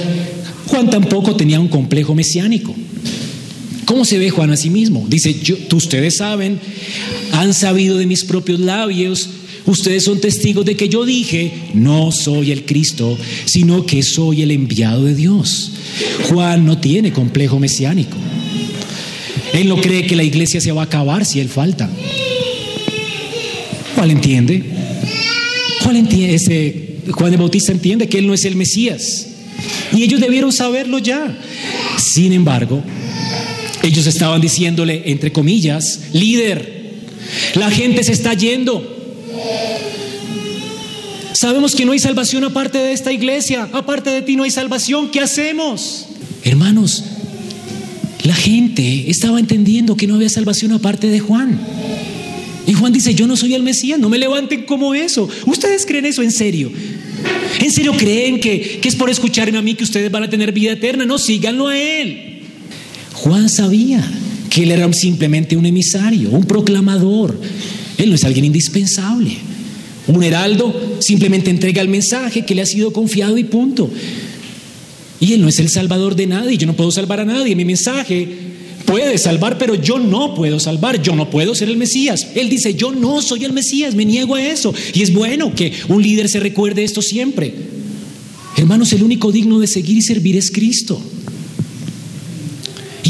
Juan tampoco tenía un complejo mesiánico. ¿Cómo se ve Juan a sí mismo? Dice, ustedes saben, han sabido de mis propios labios, ustedes son testigos de que yo dije, no soy el Cristo, sino que soy el enviado de Dios. Juan no tiene complejo mesiánico. Él no cree que la iglesia se va a acabar si él falta. ¿Cuál entiende? ¿Cuál entiende? Juan el Bautista entiende que él no es el Mesías. Y ellos debieron saberlo ya. Sin embargo, ellos estaban diciéndole, entre comillas, líder, la gente se está yendo. Sabemos que no hay salvación aparte de esta iglesia, aparte de ti no hay salvación, ¿qué hacemos? Hermanos, la gente estaba entendiendo que no había salvación aparte de Juan. Y Juan dice, yo no soy el Mesías, no me levanten como eso. ¿Ustedes creen eso en serio? ¿En serio creen que, que es por escucharme a mí que ustedes van a tener vida eterna? No, síganlo a él. Juan sabía que él era simplemente un emisario, un proclamador. Él no es alguien indispensable. Un heraldo simplemente entrega el mensaje que le ha sido confiado y punto. Y Él no es el salvador de nadie, yo no puedo salvar a nadie. Mi mensaje puede salvar, pero yo no puedo salvar, yo no puedo ser el Mesías. Él dice, yo no soy el Mesías, me niego a eso. Y es bueno que un líder se recuerde esto siempre. Hermanos, el único digno de seguir y servir es Cristo.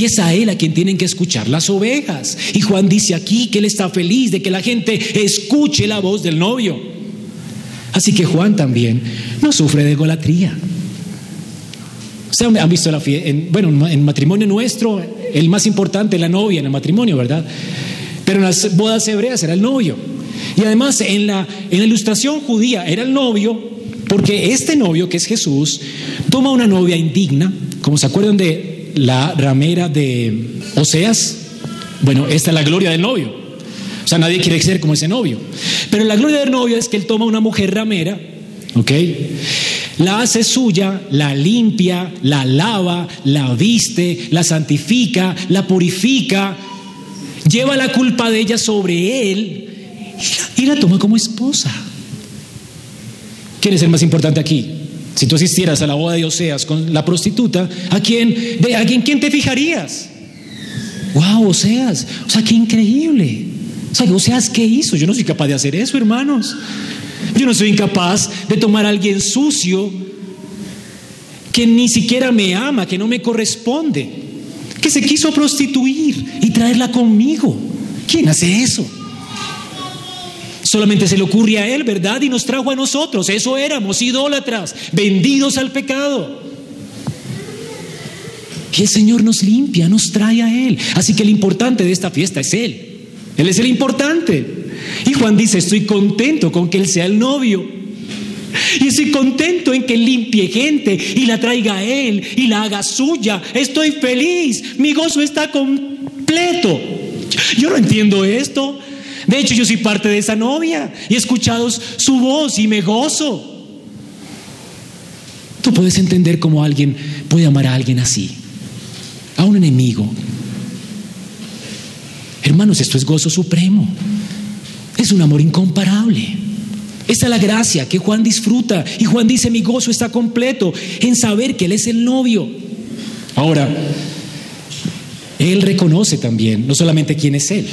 Es a Él a quien tienen que escuchar las ovejas. Y Juan dice aquí que Él está feliz de que la gente escuche la voz del novio. Así que Juan también no sufre de golatría. ¿Han visto la fiesta? bueno, en matrimonio nuestro, el más importante es la novia en el matrimonio, ¿verdad? Pero en las bodas hebreas era el novio. Y además en la, en la ilustración judía era el novio, porque este novio, que es Jesús, toma una novia indigna, como se acuerdan de la ramera de Oseas. Bueno, esta es la gloria del novio. O sea, nadie quiere ser como ese novio. Pero la gloria del novio es que él toma una mujer ramera, ¿ok? la hace suya, la limpia, la lava, la viste, la santifica, la purifica, lleva la culpa de ella sobre él y la, toma como esposa. ¿Quién es el más importante aquí? Si tú asistieras a la boda de Oseas con la prostituta, ¿a quién, de, a quién, quién te fijarías? ¡Wow, Oseas! O sea, qué increíble. O sea, Oseas, ¿qué hizo? Yo no soy capaz de hacer eso, hermanos. Yo no soy incapaz de tomar a alguien sucio que ni siquiera me ama, que no me corresponde, que se quiso prostituir y traerla conmigo. ¿Quién hace eso? Solamente se le ocurre a él, ¿verdad? Y nos trajo a nosotros. Eso éramos, idólatras, vendidos al pecado. Y el Señor nos limpia, nos trae a Él. Así que el importante de esta fiesta es Él. Él es el importante. Y Juan dice, estoy contento con que Él sea el novio. Y estoy contento en que limpie gente y la traiga a Él y la haga suya. Estoy feliz. Mi gozo está completo. Yo no entiendo esto. De hecho, yo soy parte de esa novia y he escuchado su voz y me gozo. Tú puedes entender cómo alguien puede amar a alguien así, a un enemigo. Hermanos, esto es gozo supremo. Es un amor incomparable. Esta es la gracia que Juan disfruta. Y Juan dice, mi gozo está completo en saber que Él es el novio. Ahora, Él reconoce también, no solamente quién es Él.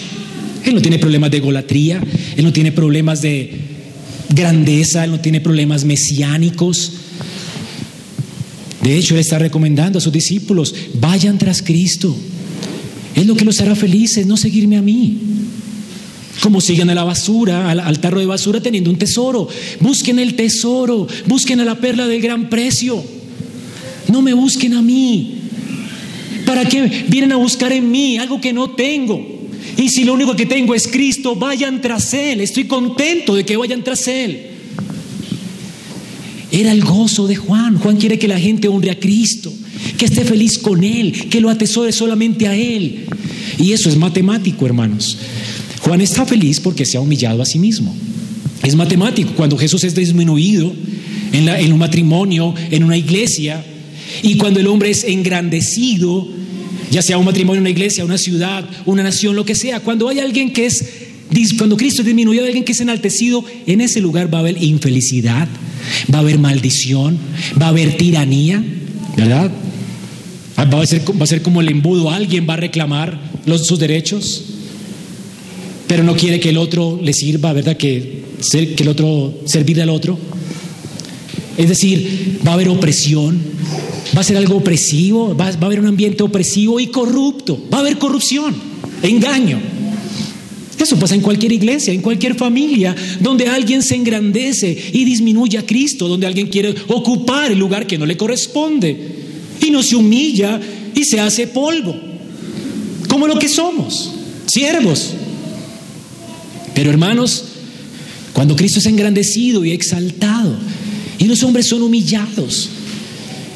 Él no tiene problemas de golatría, Él no tiene problemas de grandeza, Él no tiene problemas mesiánicos. De hecho, Él está recomendando a sus discípulos, vayan tras Cristo. Es lo que los hará felices, no seguirme a mí. Como sigan a la basura, al, tarro de basura teniendo un tesoro. Busquen el tesoro, busquen a la perla del gran precio. No me busquen a mí. ¿Para qué vienen a buscar en mí algo que no tengo? Y si lo único que tengo es Cristo, vayan tras Él. Estoy contento de que vayan tras Él. Era el gozo de Juan. Juan quiere que la gente honre a Cristo, que esté feliz con Él, que lo atesore solamente a Él. Y eso es matemático, hermanos. Juan está feliz porque se ha humillado a sí mismo. Es matemático. Cuando Jesús es disminuido en, un matrimonio, en una iglesia, y cuando el hombre es engrandecido, ya sea un matrimonio, una iglesia, una ciudad, una nación, lo que sea, cuando hay alguien que es, cuando Cristo es disminuido, hay alguien que es enaltecido, en ese lugar va a haber infelicidad, va a haber maldición, va a haber tiranía, ¿verdad? Va a ser, va a ser como el embudo, alguien va a reclamar sus derechos pero no quiere que el otro le sirva, ¿verdad? Que, que el otro, servir al otro. Es decir, va a haber opresión, va a ser algo opresivo, va, va a haber un ambiente opresivo y corrupto, va a haber corrupción, engaño. Eso pasa en cualquier iglesia, en cualquier familia, donde alguien se engrandece y disminuye a Cristo, donde alguien quiere ocupar el lugar que no le corresponde y no se humilla y se hace polvo, como lo que somos, siervos. Pero hermanos, cuando Cristo es engrandecido y exaltado, y los hombres son humillados,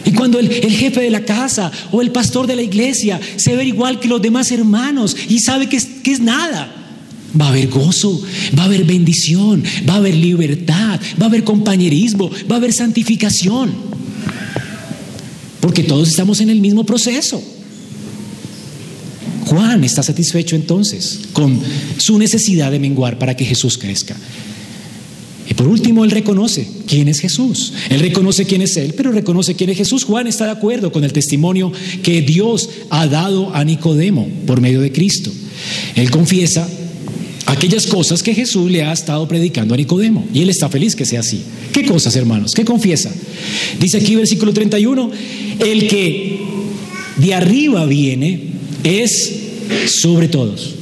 y cuando el, jefe de la casa o el pastor de la iglesia se ve igual que los demás hermanos y sabe que es, que es nada, va a haber gozo, va a haber bendición, va a haber libertad, va a haber compañerismo, va a haber santificación. Porque todos estamos en el mismo proceso. Juan está satisfecho entonces con su necesidad de menguar para que Jesús crezca. Por último, él reconoce quién es Jesús. Él reconoce quién es Él, pero reconoce quién es Jesús. Juan está de acuerdo con el testimonio que Dios ha dado a Nicodemo por medio de Cristo. Él confiesa aquellas cosas que Jesús le ha estado predicando a Nicodemo. Y él está feliz que sea así. ¿Qué cosas, hermanos? ¿Qué confiesa? Dice aquí versículo 31, el que de arriba viene es sobre todos.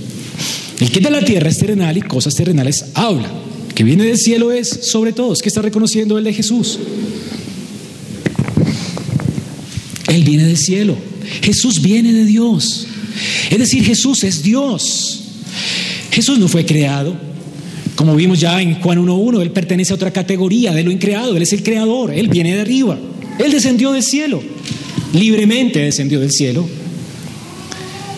El que de la tierra es terrenal y cosas terrenales habla. Que viene del cielo es sobre todos. ¿Qué está reconociendo el de Jesús? Él viene del cielo. Jesús viene de Dios. Es decir, Jesús es Dios. Jesús no fue creado. Como vimos ya en Juan 1.1, Él pertenece a otra categoría de lo increado. Él es el creador. Él viene de arriba. Él descendió del cielo. Libremente descendió del cielo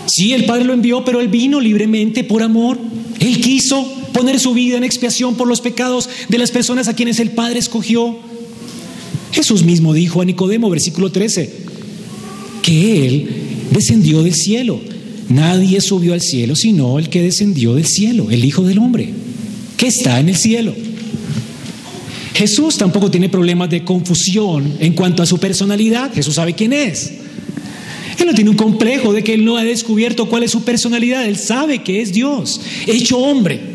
Sí, el Padre lo envió, pero Él vino libremente por amor. Él quiso poner su vida en expiación por los pecados de las personas a quienes el Padre escogió. Jesús mismo dijo a Nicodemo, versículo 13, que Él descendió del cielo. Nadie subió al cielo sino el que descendió del cielo, el Hijo del Hombre, que está en el cielo. Jesús tampoco tiene problemas de confusión en cuanto a su personalidad. Jesús sabe quién es. Él no tiene un complejo de que él no ha descubierto cuál es su personalidad. Él sabe que es Dios, hecho hombre.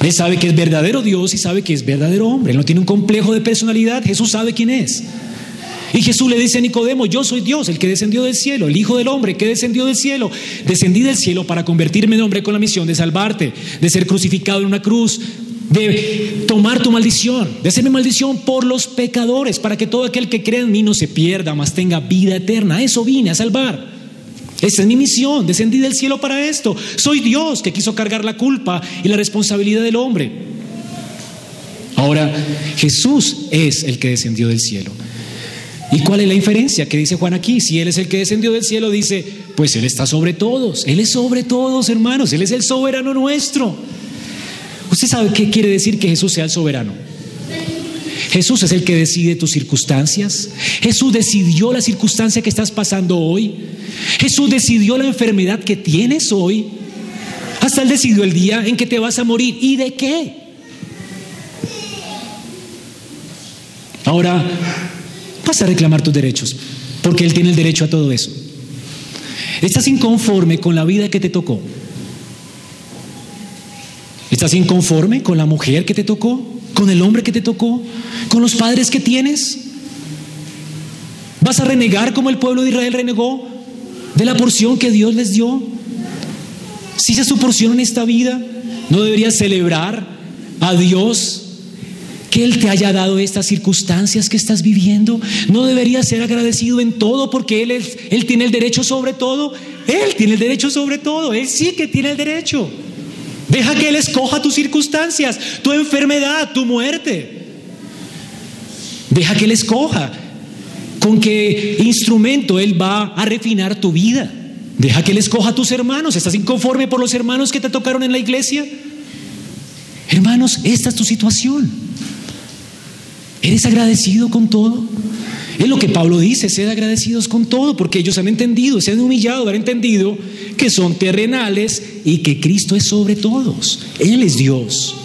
Él sabe que es verdadero Dios y sabe que es verdadero hombre. Él no tiene un complejo de personalidad. Jesús sabe quién es. Y Jesús le dice a Nicodemo, yo soy Dios, el que descendió del cielo, el Hijo del Hombre que descendió del cielo. Descendí del cielo para convertirme en hombre con la misión de salvarte, de ser crucificado en una cruz, de tomar tu maldición, de hacerme maldición por los pecadores, para que todo aquel que cree en mí no se pierda, mas tenga vida eterna. Eso vine a salvar. Esa es mi misión, descendí del cielo para esto. Soy Dios que quiso cargar la culpa y la responsabilidad del hombre. Ahora, Jesús es el que descendió del cielo. ¿Y cuál es la inferencia que dice Juan aquí? Si Él es el que descendió del cielo, dice, pues Él está sobre todos. Él es sobre todos, hermanos. Él es el soberano nuestro. ¿Usted sabe qué quiere decir que Jesús sea el soberano? Jesús es el que decide tus circunstancias. Jesús decidió la circunstancia que estás pasando hoy. Jesús decidió la enfermedad que tienes hoy. Hasta Él decidió el día en que te vas a morir. ¿Y de qué? Ahora vas a reclamar tus derechos, porque Él tiene el derecho a todo eso. Estás inconforme con la vida que te tocó. ¿Estás inconforme con la mujer que te tocó? ¿Con el hombre que te tocó? ¿Con los padres que tienes? ¿Vas a renegar como el pueblo de Israel renegó de la porción que Dios les dio? Si esa es su porción en esta vida, ¿no deberías celebrar a Dios que Él te haya dado estas circunstancias que estás viviendo. No deberías ser agradecido en todo porque Él, es, Él tiene el derecho sobre todo. Él tiene el derecho sobre todo. Él sí que tiene el derecho. Deja que Él escoja tus circunstancias, tu enfermedad, tu muerte. Deja que Él escoja con qué instrumento Él va a refinar tu vida. Deja que Él escoja a tus hermanos. ¿Estás inconforme por los hermanos que te tocaron en la iglesia? Hermanos, esta es tu situación. ¿Eres agradecido con todo? Es lo que Pablo dice, sed agradecidos con todo, porque ellos han entendido, se han humillado, han entendido que son terrenales y que Cristo es sobre todos. Él es Dios.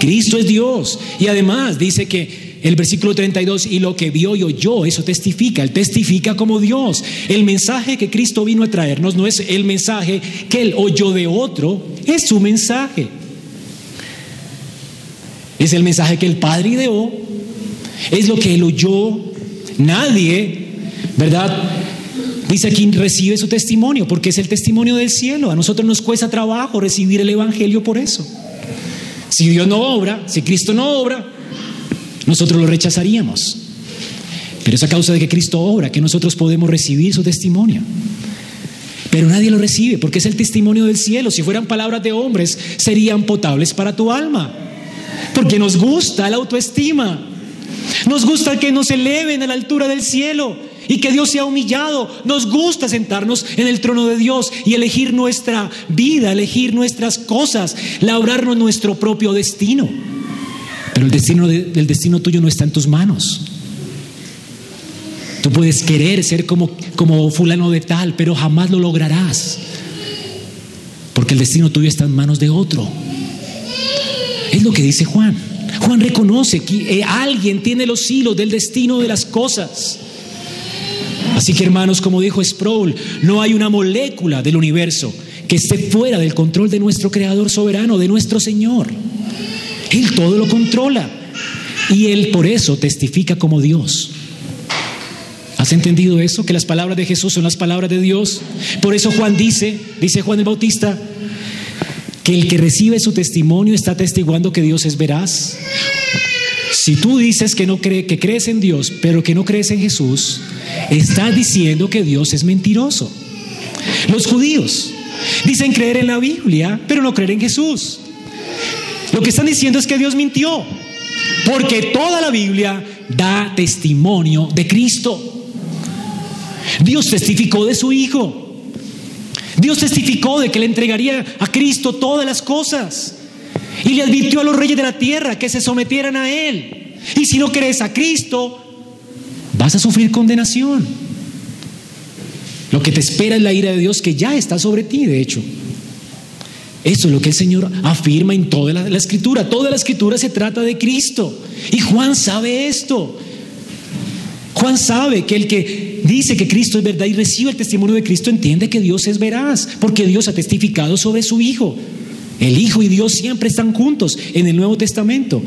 Cristo es Dios. Y además dice que el versículo 32, y lo que vio y oyó, eso testifica, Él testifica como Dios. El mensaje que Cristo vino a traernos no es el mensaje que Él oyó de otro, es su mensaje. Es el mensaje que el Padre ideó es lo que él oyó. Nadie, ¿verdad? Dice aquí, recibe su testimonio, porque es el testimonio del cielo. A nosotros nos cuesta trabajo recibir el Evangelio por eso. Si Dios no obra, si Cristo no obra, nosotros lo rechazaríamos. Pero es a causa de que Cristo obra que nosotros podemos recibir su testimonio. Pero nadie lo recibe porque es el testimonio del cielo. Si fueran palabras de hombres, serían potables para tu alma. Porque nos gusta la autoestima. Nos gusta que nos eleven a la altura del cielo y que Dios sea humillado. Nos gusta sentarnos en el trono de Dios y elegir nuestra vida, elegir nuestras cosas, labrarnos nuestro propio destino. Pero el destino del destino tuyo no está en tus manos. Tú puedes querer ser como fulano de tal, pero jamás lo lograrás. Porque el destino tuyo está en manos de otro. Es lo que dice Juan. Juan reconoce que eh, alguien tiene los hilos del destino de las cosas. Así que hermanos, como dijo Sproul, no hay una molécula del universo que esté fuera del control de nuestro Creador soberano, de nuestro Señor. Él todo lo controla y Él por eso testifica como Dios. ¿Has entendido eso? Que las palabras de Jesús son las palabras de Dios. Por eso Juan dice, dice Juan el Bautista, que el que recibe su testimonio está testiguando que Dios es veraz. Si tú dices que no cree, que crees en Dios, pero que no crees en Jesús, estás diciendo que Dios es mentiroso. Los judíos dicen creer en la Biblia, pero no creer en Jesús. Lo que están diciendo es que Dios mintió, porque toda la Biblia da testimonio de Cristo. Dios testificó de su Hijo. Dios testificó de que le entregaría a Cristo todas las cosas. Y le advirtió a los reyes de la tierra que se sometieran a Él. Y si no crees a Cristo, vas a sufrir condenación. Lo que te espera es la ira de Dios que ya está sobre ti, de hecho. Eso es lo que el Señor afirma en toda la, la, escritura. Toda la escritura se trata de Cristo. Y Juan sabe esto. Juan sabe que el que dice que Cristo es verdad y recibe el testimonio de Cristo entiende que Dios es veraz, porque Dios ha testificado sobre su Hijo. El Hijo y Dios siempre están juntos en el Nuevo Testamento.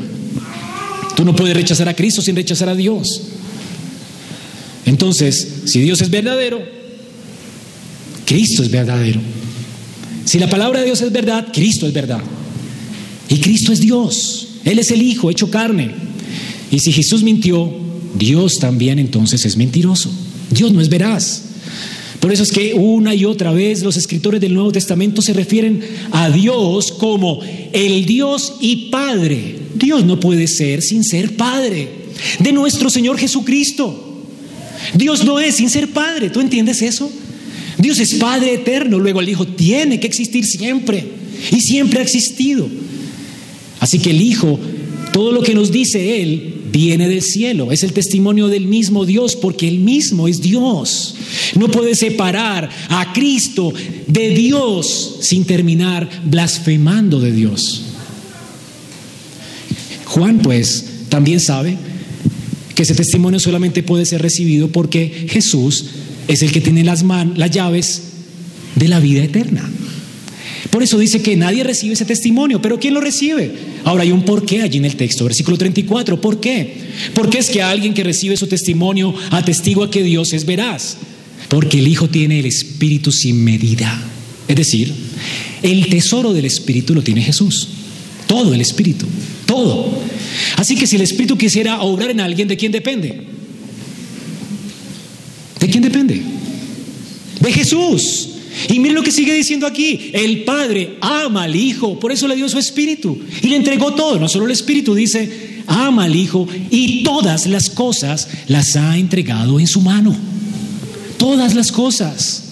Tú no puedes rechazar a Cristo sin rechazar a Dios. Entonces, si Dios es verdadero, Cristo es verdadero. Si la palabra de Dios es verdad, Cristo es verdad. Y Cristo es Dios. Él es el Hijo hecho carne. Y si Jesús mintió, Dios también entonces es mentiroso. Dios no es veraz. Por eso es que una y otra vez los escritores del Nuevo Testamento se refieren a Dios como el Dios y Padre. Dios no puede ser sin ser Padre de nuestro Señor Jesucristo. Dios no es sin ser Padre. ¿Tú entiendes eso? Dios es Padre eterno. Luego el Hijo tiene que existir siempre y siempre ha existido. Así que el Hijo, todo lo que nos dice Él, viene del cielo, es el testimonio del mismo Dios porque Él mismo es Dios. No puede separar a Cristo de Dios sin terminar blasfemando de Dios. Juan pues también sabe que ese testimonio solamente puede ser recibido porque Jesús es el que tiene las, las llaves de la vida eterna. Por eso dice que nadie recibe ese testimonio, pero ¿quién lo recibe? Ahora hay un porqué allí en el texto, versículo 34. ¿Por qué? Porque es que alguien que recibe su testimonio atestigua que Dios es veraz. Porque el Hijo tiene el Espíritu sin medida. Es decir, el tesoro del Espíritu lo tiene Jesús. Todo el Espíritu. Todo. Así que si el Espíritu quisiera obrar en alguien, ¿de quién depende? ¿De quién depende? De Jesús. Y mire lo que sigue diciendo aquí. El Padre ama al Hijo, por eso le dio su Espíritu. Y le entregó todo, no solo el Espíritu, dice, ama al Hijo y todas las cosas las ha entregado en su mano. Todas las cosas.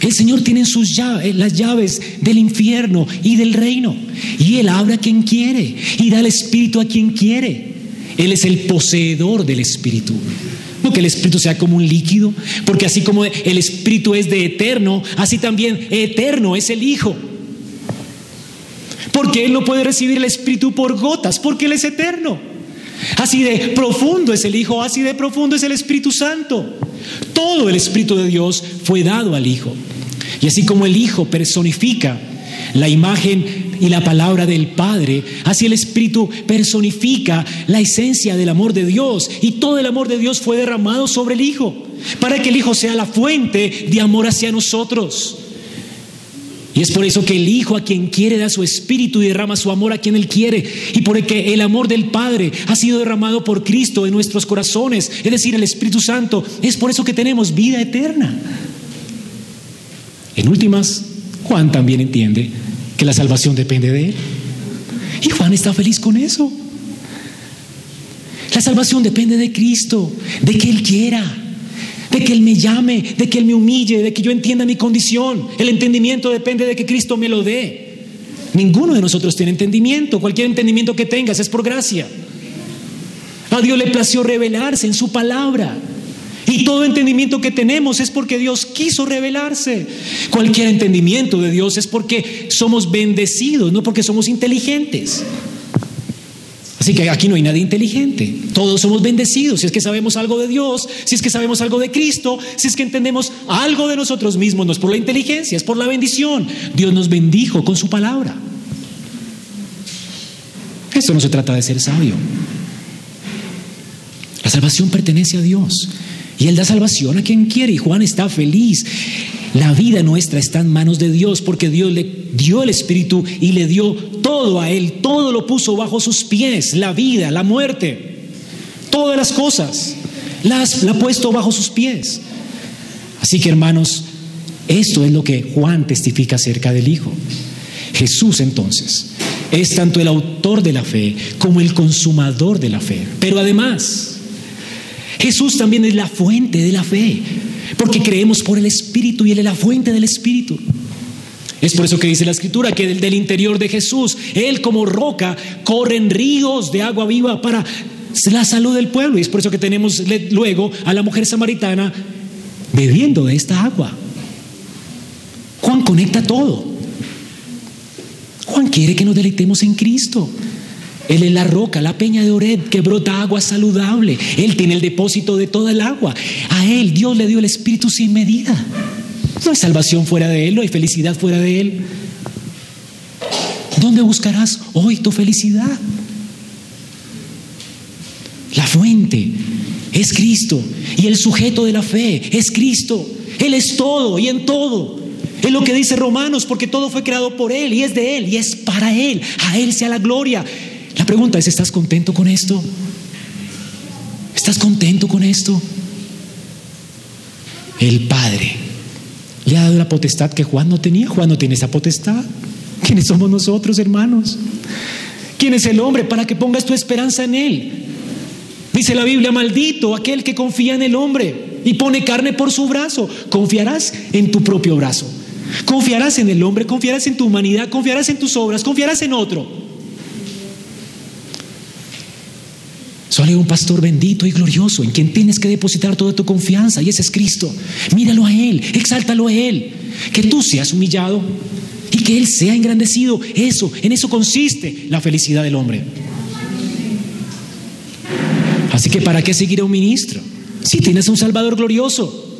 El Señor tiene sus llaves, las llaves del infierno y del reino. Y Él abre a quien quiere y da el Espíritu a quien quiere. Él es el poseedor del Espíritu. No que el Espíritu sea como un líquido, porque así como el Espíritu es de eterno, así también eterno es el Hijo. Porque Él no puede recibir el Espíritu por gotas, porque Él es eterno. Así de profundo es el Hijo, así de profundo es el Espíritu Santo. Todo el Espíritu de Dios fue dado al Hijo. Y así como el Hijo personifica la imagen y la palabra del Padre, así el Espíritu personifica la esencia del amor de Dios. Y todo el amor de Dios fue derramado sobre el Hijo, para que el Hijo sea la fuente de amor hacia nosotros. Y es por eso que el Hijo a quien quiere da su espíritu y derrama su amor a quien Él quiere. Y por el que el amor del Padre ha sido derramado por Cristo en nuestros corazones, es decir, el Espíritu Santo. Es por eso que tenemos vida eterna. En últimas, Juan también entiende que la salvación depende de Él. Y Juan está feliz con eso. La salvación depende de Cristo, de que Él quiera de que Él me llame, de que Él me humille, de que yo entienda mi condición. El entendimiento depende de que Cristo me lo dé. Ninguno de nosotros tiene entendimiento. Cualquier entendimiento que tengas es por gracia. A Dios le plació revelarse en su palabra. Y todo entendimiento que tenemos es porque Dios quiso revelarse. Cualquier entendimiento de Dios es porque somos bendecidos, no porque somos inteligentes. Así que aquí no hay nadie inteligente. Todos somos bendecidos. Si es que sabemos algo de Dios, si es que sabemos algo de Cristo, si es que entendemos algo de nosotros mismos, no es por la inteligencia, es por la bendición. Dios nos bendijo con su palabra. Esto no se trata de ser sabio. La salvación pertenece a Dios. Y Él da salvación a quien quiere. Y Juan está feliz. La vida nuestra está en manos de Dios porque Dios le dio el Espíritu y le dio todo a Él, todo lo puso bajo sus pies, la vida, la muerte, todas las cosas, las la ha puesto bajo sus pies. Así que hermanos, esto es lo que Juan testifica acerca del Hijo. Jesús entonces es tanto el autor de la fe como el consumador de la fe. Pero además, Jesús también es la fuente de la fe, porque creemos por el Espíritu y Él es la fuente del Espíritu. Es por eso que dice la escritura que del, interior de Jesús, Él como roca, corren ríos de agua viva para la salud del pueblo. Y es por eso que tenemos luego a la mujer samaritana bebiendo de esta agua. Juan conecta todo. Juan quiere que nos deleitemos en Cristo. Él es la roca, la peña de Ored, que brota agua saludable. Él tiene el depósito de toda el agua. A Él Dios le dio el Espíritu sin medida. No hay salvación fuera de Él, no hay felicidad fuera de Él. ¿Dónde buscarás hoy tu felicidad? La fuente es Cristo y el sujeto de la fe es Cristo. Él es todo y en todo. Es lo que dice Romanos, porque todo fue creado por Él y es de Él y es para Él. A Él sea la gloria. La pregunta es, ¿estás contento con esto? ¿Estás contento con esto? El Padre le ha dado la potestad que Juan no tenía. Juan no tiene esa potestad. ¿Quiénes somos nosotros, hermanos? ¿Quién es el hombre para que pongas tu esperanza en él? Dice la Biblia, maldito aquel que confía en el hombre y pone carne por su brazo. Confiarás en tu propio brazo. Confiarás en el hombre, confiarás en tu humanidad, confiarás en tus obras, confiarás en otro. Solo hay un pastor bendito y glorioso en quien tienes que depositar toda tu confianza y ese es Cristo. Míralo a Él, exáltalo a Él. Que tú seas humillado y que Él sea engrandecido. Eso, en eso consiste la felicidad del hombre. Así que ¿para qué seguir a un ministro? Si tienes un Salvador glorioso.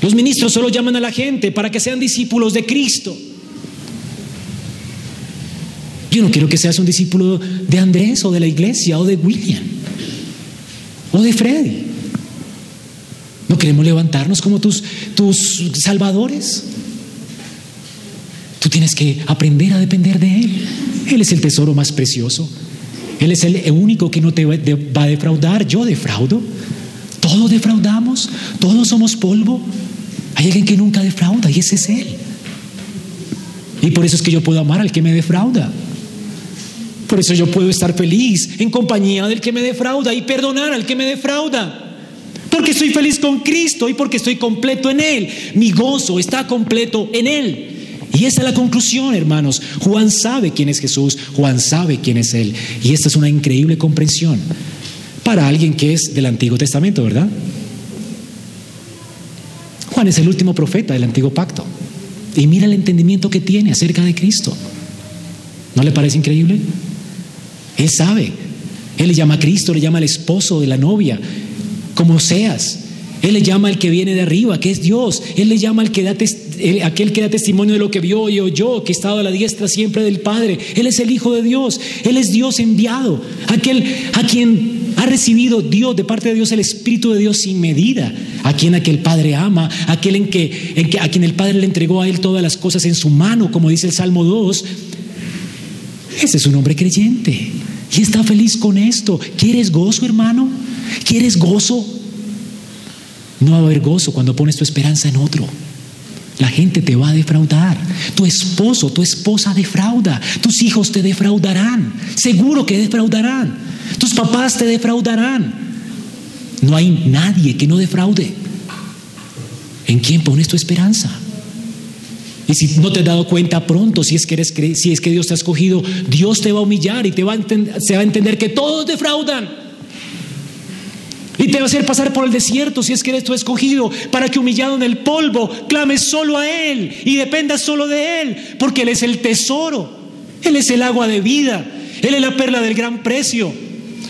Los ministros solo llaman a la gente para que sean discípulos de Cristo. Yo no quiero que seas un discípulo de Andrés o de la iglesia o de William o de Freddy. No queremos levantarnos como tus, tus salvadores. Tú tienes que aprender a depender de Él. Él es el tesoro más precioso. Él es el único que no te va a defraudar. Yo defraudo. Todos defraudamos. Todos somos polvo. Hay alguien que nunca defrauda y ese es Él. Y por eso es que yo puedo amar al que me defrauda. Por eso yo puedo estar feliz en compañía del que me defrauda y perdonar al que me defrauda. Porque estoy feliz con Cristo y porque estoy completo en Él. Mi gozo está completo en Él. Y esa es la conclusión, hermanos. Juan sabe quién es Jesús, Juan sabe quién es Él. Y esta es una increíble comprensión para alguien que es del Antiguo Testamento, ¿verdad? Juan es el último profeta del Antiguo Pacto. Y mira el entendimiento que tiene acerca de Cristo. ¿No le parece increíble? Él sabe. Él le llama a Cristo, le llama al esposo de la novia como seas. Él le llama al que viene de arriba, que es Dios. Él le llama al que da aquel que da testimonio de lo que vio y oyó, que ha estado a la diestra siempre del Padre. Él es el Hijo de Dios. Él es Dios enviado. Aquel a quien ha recibido Dios, de parte de Dios, el Espíritu de Dios sin medida. A quien aquel Padre ama, aquel en que, en que, a quien el Padre le entregó a él todas las cosas en su mano, como dice el Salmo 2. Ese es un hombre creyente. Y está feliz con esto. ¿Quieres gozo, hermano? ¿Quieres gozo? No va a haber gozo cuando pones tu esperanza en otro. La gente te va a defraudar. Tu esposo, tu esposa defrauda. Tus hijos te defraudarán. Seguro que defraudarán. Tus papás te defraudarán. No hay nadie que no defraude. ¿En quién pones tu esperanza? Y si no te has dado cuenta pronto, si es que, eres, si es que Dios te ha escogido, Dios te va a humillar y te va a se va a entender que todos defraudan. Y te va a hacer pasar por el desierto si es que eres tu escogido, para que humillado en el polvo clames solo a Él y dependas solo de Él, porque Él es el tesoro, Él es el agua de vida, Él es la perla del gran precio.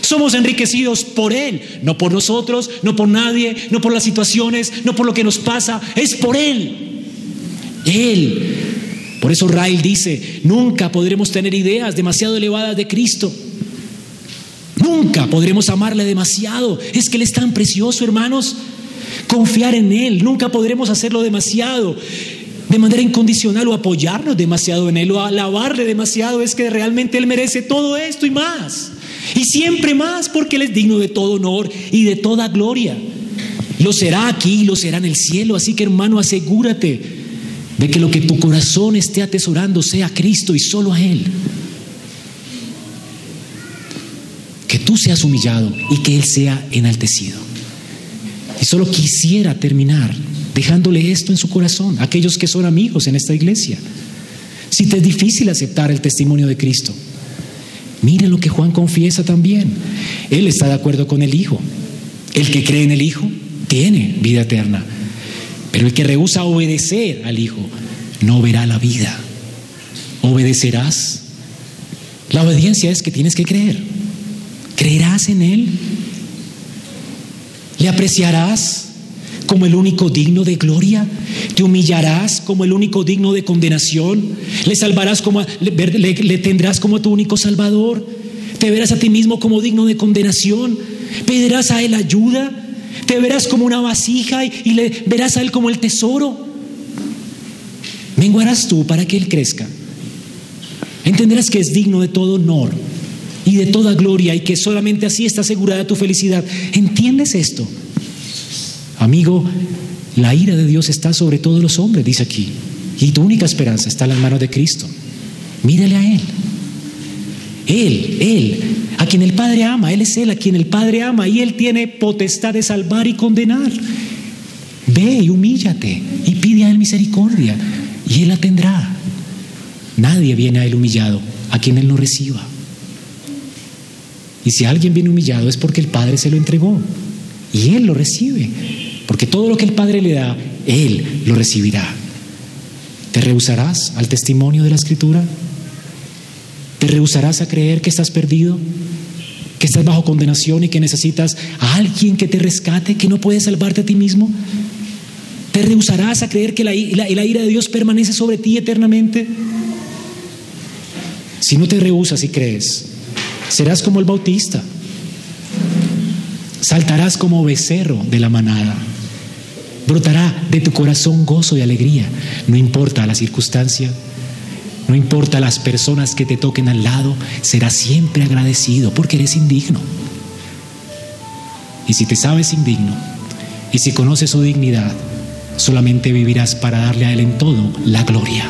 Somos enriquecidos por Él, no por nosotros, no por nadie, no por las situaciones, no por lo que nos pasa, es por Él. Él. Por eso Rael dice, nunca podremos tener ideas demasiado elevadas de Cristo. Nunca podremos amarle demasiado. Es que Él es tan precioso, hermanos. Confiar en Él. Nunca podremos hacerlo demasiado de manera incondicional o apoyarnos demasiado en Él o alabarle demasiado. Es que realmente Él merece todo esto y más. Y siempre más porque Él es digno de todo honor y de toda gloria. Lo será aquí y lo será en el cielo. Así que hermano, asegúrate de que lo que tu corazón esté atesorando sea Cristo y solo a Él. que tú seas humillado y que Él sea enaltecido. Y solo quisiera terminar dejándole esto en su corazón, aquellos que son amigos en esta iglesia. Si te es difícil aceptar el testimonio de Cristo, mire lo que Juan confiesa también. Él está de acuerdo con el Hijo. El que cree en el Hijo tiene vida eterna. Pero el que rehúsa obedecer al Hijo no verá la vida. ¿Obedecerás? La obediencia es que tienes que creer. ¿Creerás en Él? ¿Le apreciarás como el único digno de gloria? ¿Te humillarás como el único digno de condenación? ¿Le salvarás como, le, tendrás como tu único salvador? ¿Te verás a ti mismo como digno de condenación? ¿Pedirás a Él ayuda? ¿Te verás como una vasija y, le verás a Él como el tesoro? Menguarás tú para que Él crezca. Entenderás que es digno de todo honor y de toda gloria y que solamente así está asegurada tu felicidad. ¿Entiendes esto? Amigo, la ira de Dios está sobre todos los hombres, dice aquí. Y tu única esperanza está en las manos de Cristo. Mírale a Él. Él, Él, quien el Padre ama, Él es Él a quien el Padre ama y Él tiene potestad de salvar y condenar. Ve y humíllate y pide a Él misericordia y Él la tendrá. Nadie viene a Él humillado, a quien Él no reciba. Y si alguien viene humillado es porque el Padre se lo entregó y Él lo recibe. Porque todo lo que el Padre le da, Él lo recibirá. ¿Te rehusarás al testimonio de la Escritura? ¿Te rehusarás a creer que estás perdido? que estás bajo condenación y que necesitas a alguien que te rescate, que no puedes salvarte a ti mismo? ¿Te rehusarás a creer que la, la ira de Dios permanece sobre ti eternamente? Si no te rehusas y crees, serás como el bautista. Saltarás como becerro de la manada. Brotará de tu corazón gozo y alegría. No importa la circunstancia, no importa las personas que te toquen al lado, serás siempre agradecido porque eres indigno. Y si te sabes indigno y si conoces su dignidad, solamente vivirás para darle a Él en todo la gloria.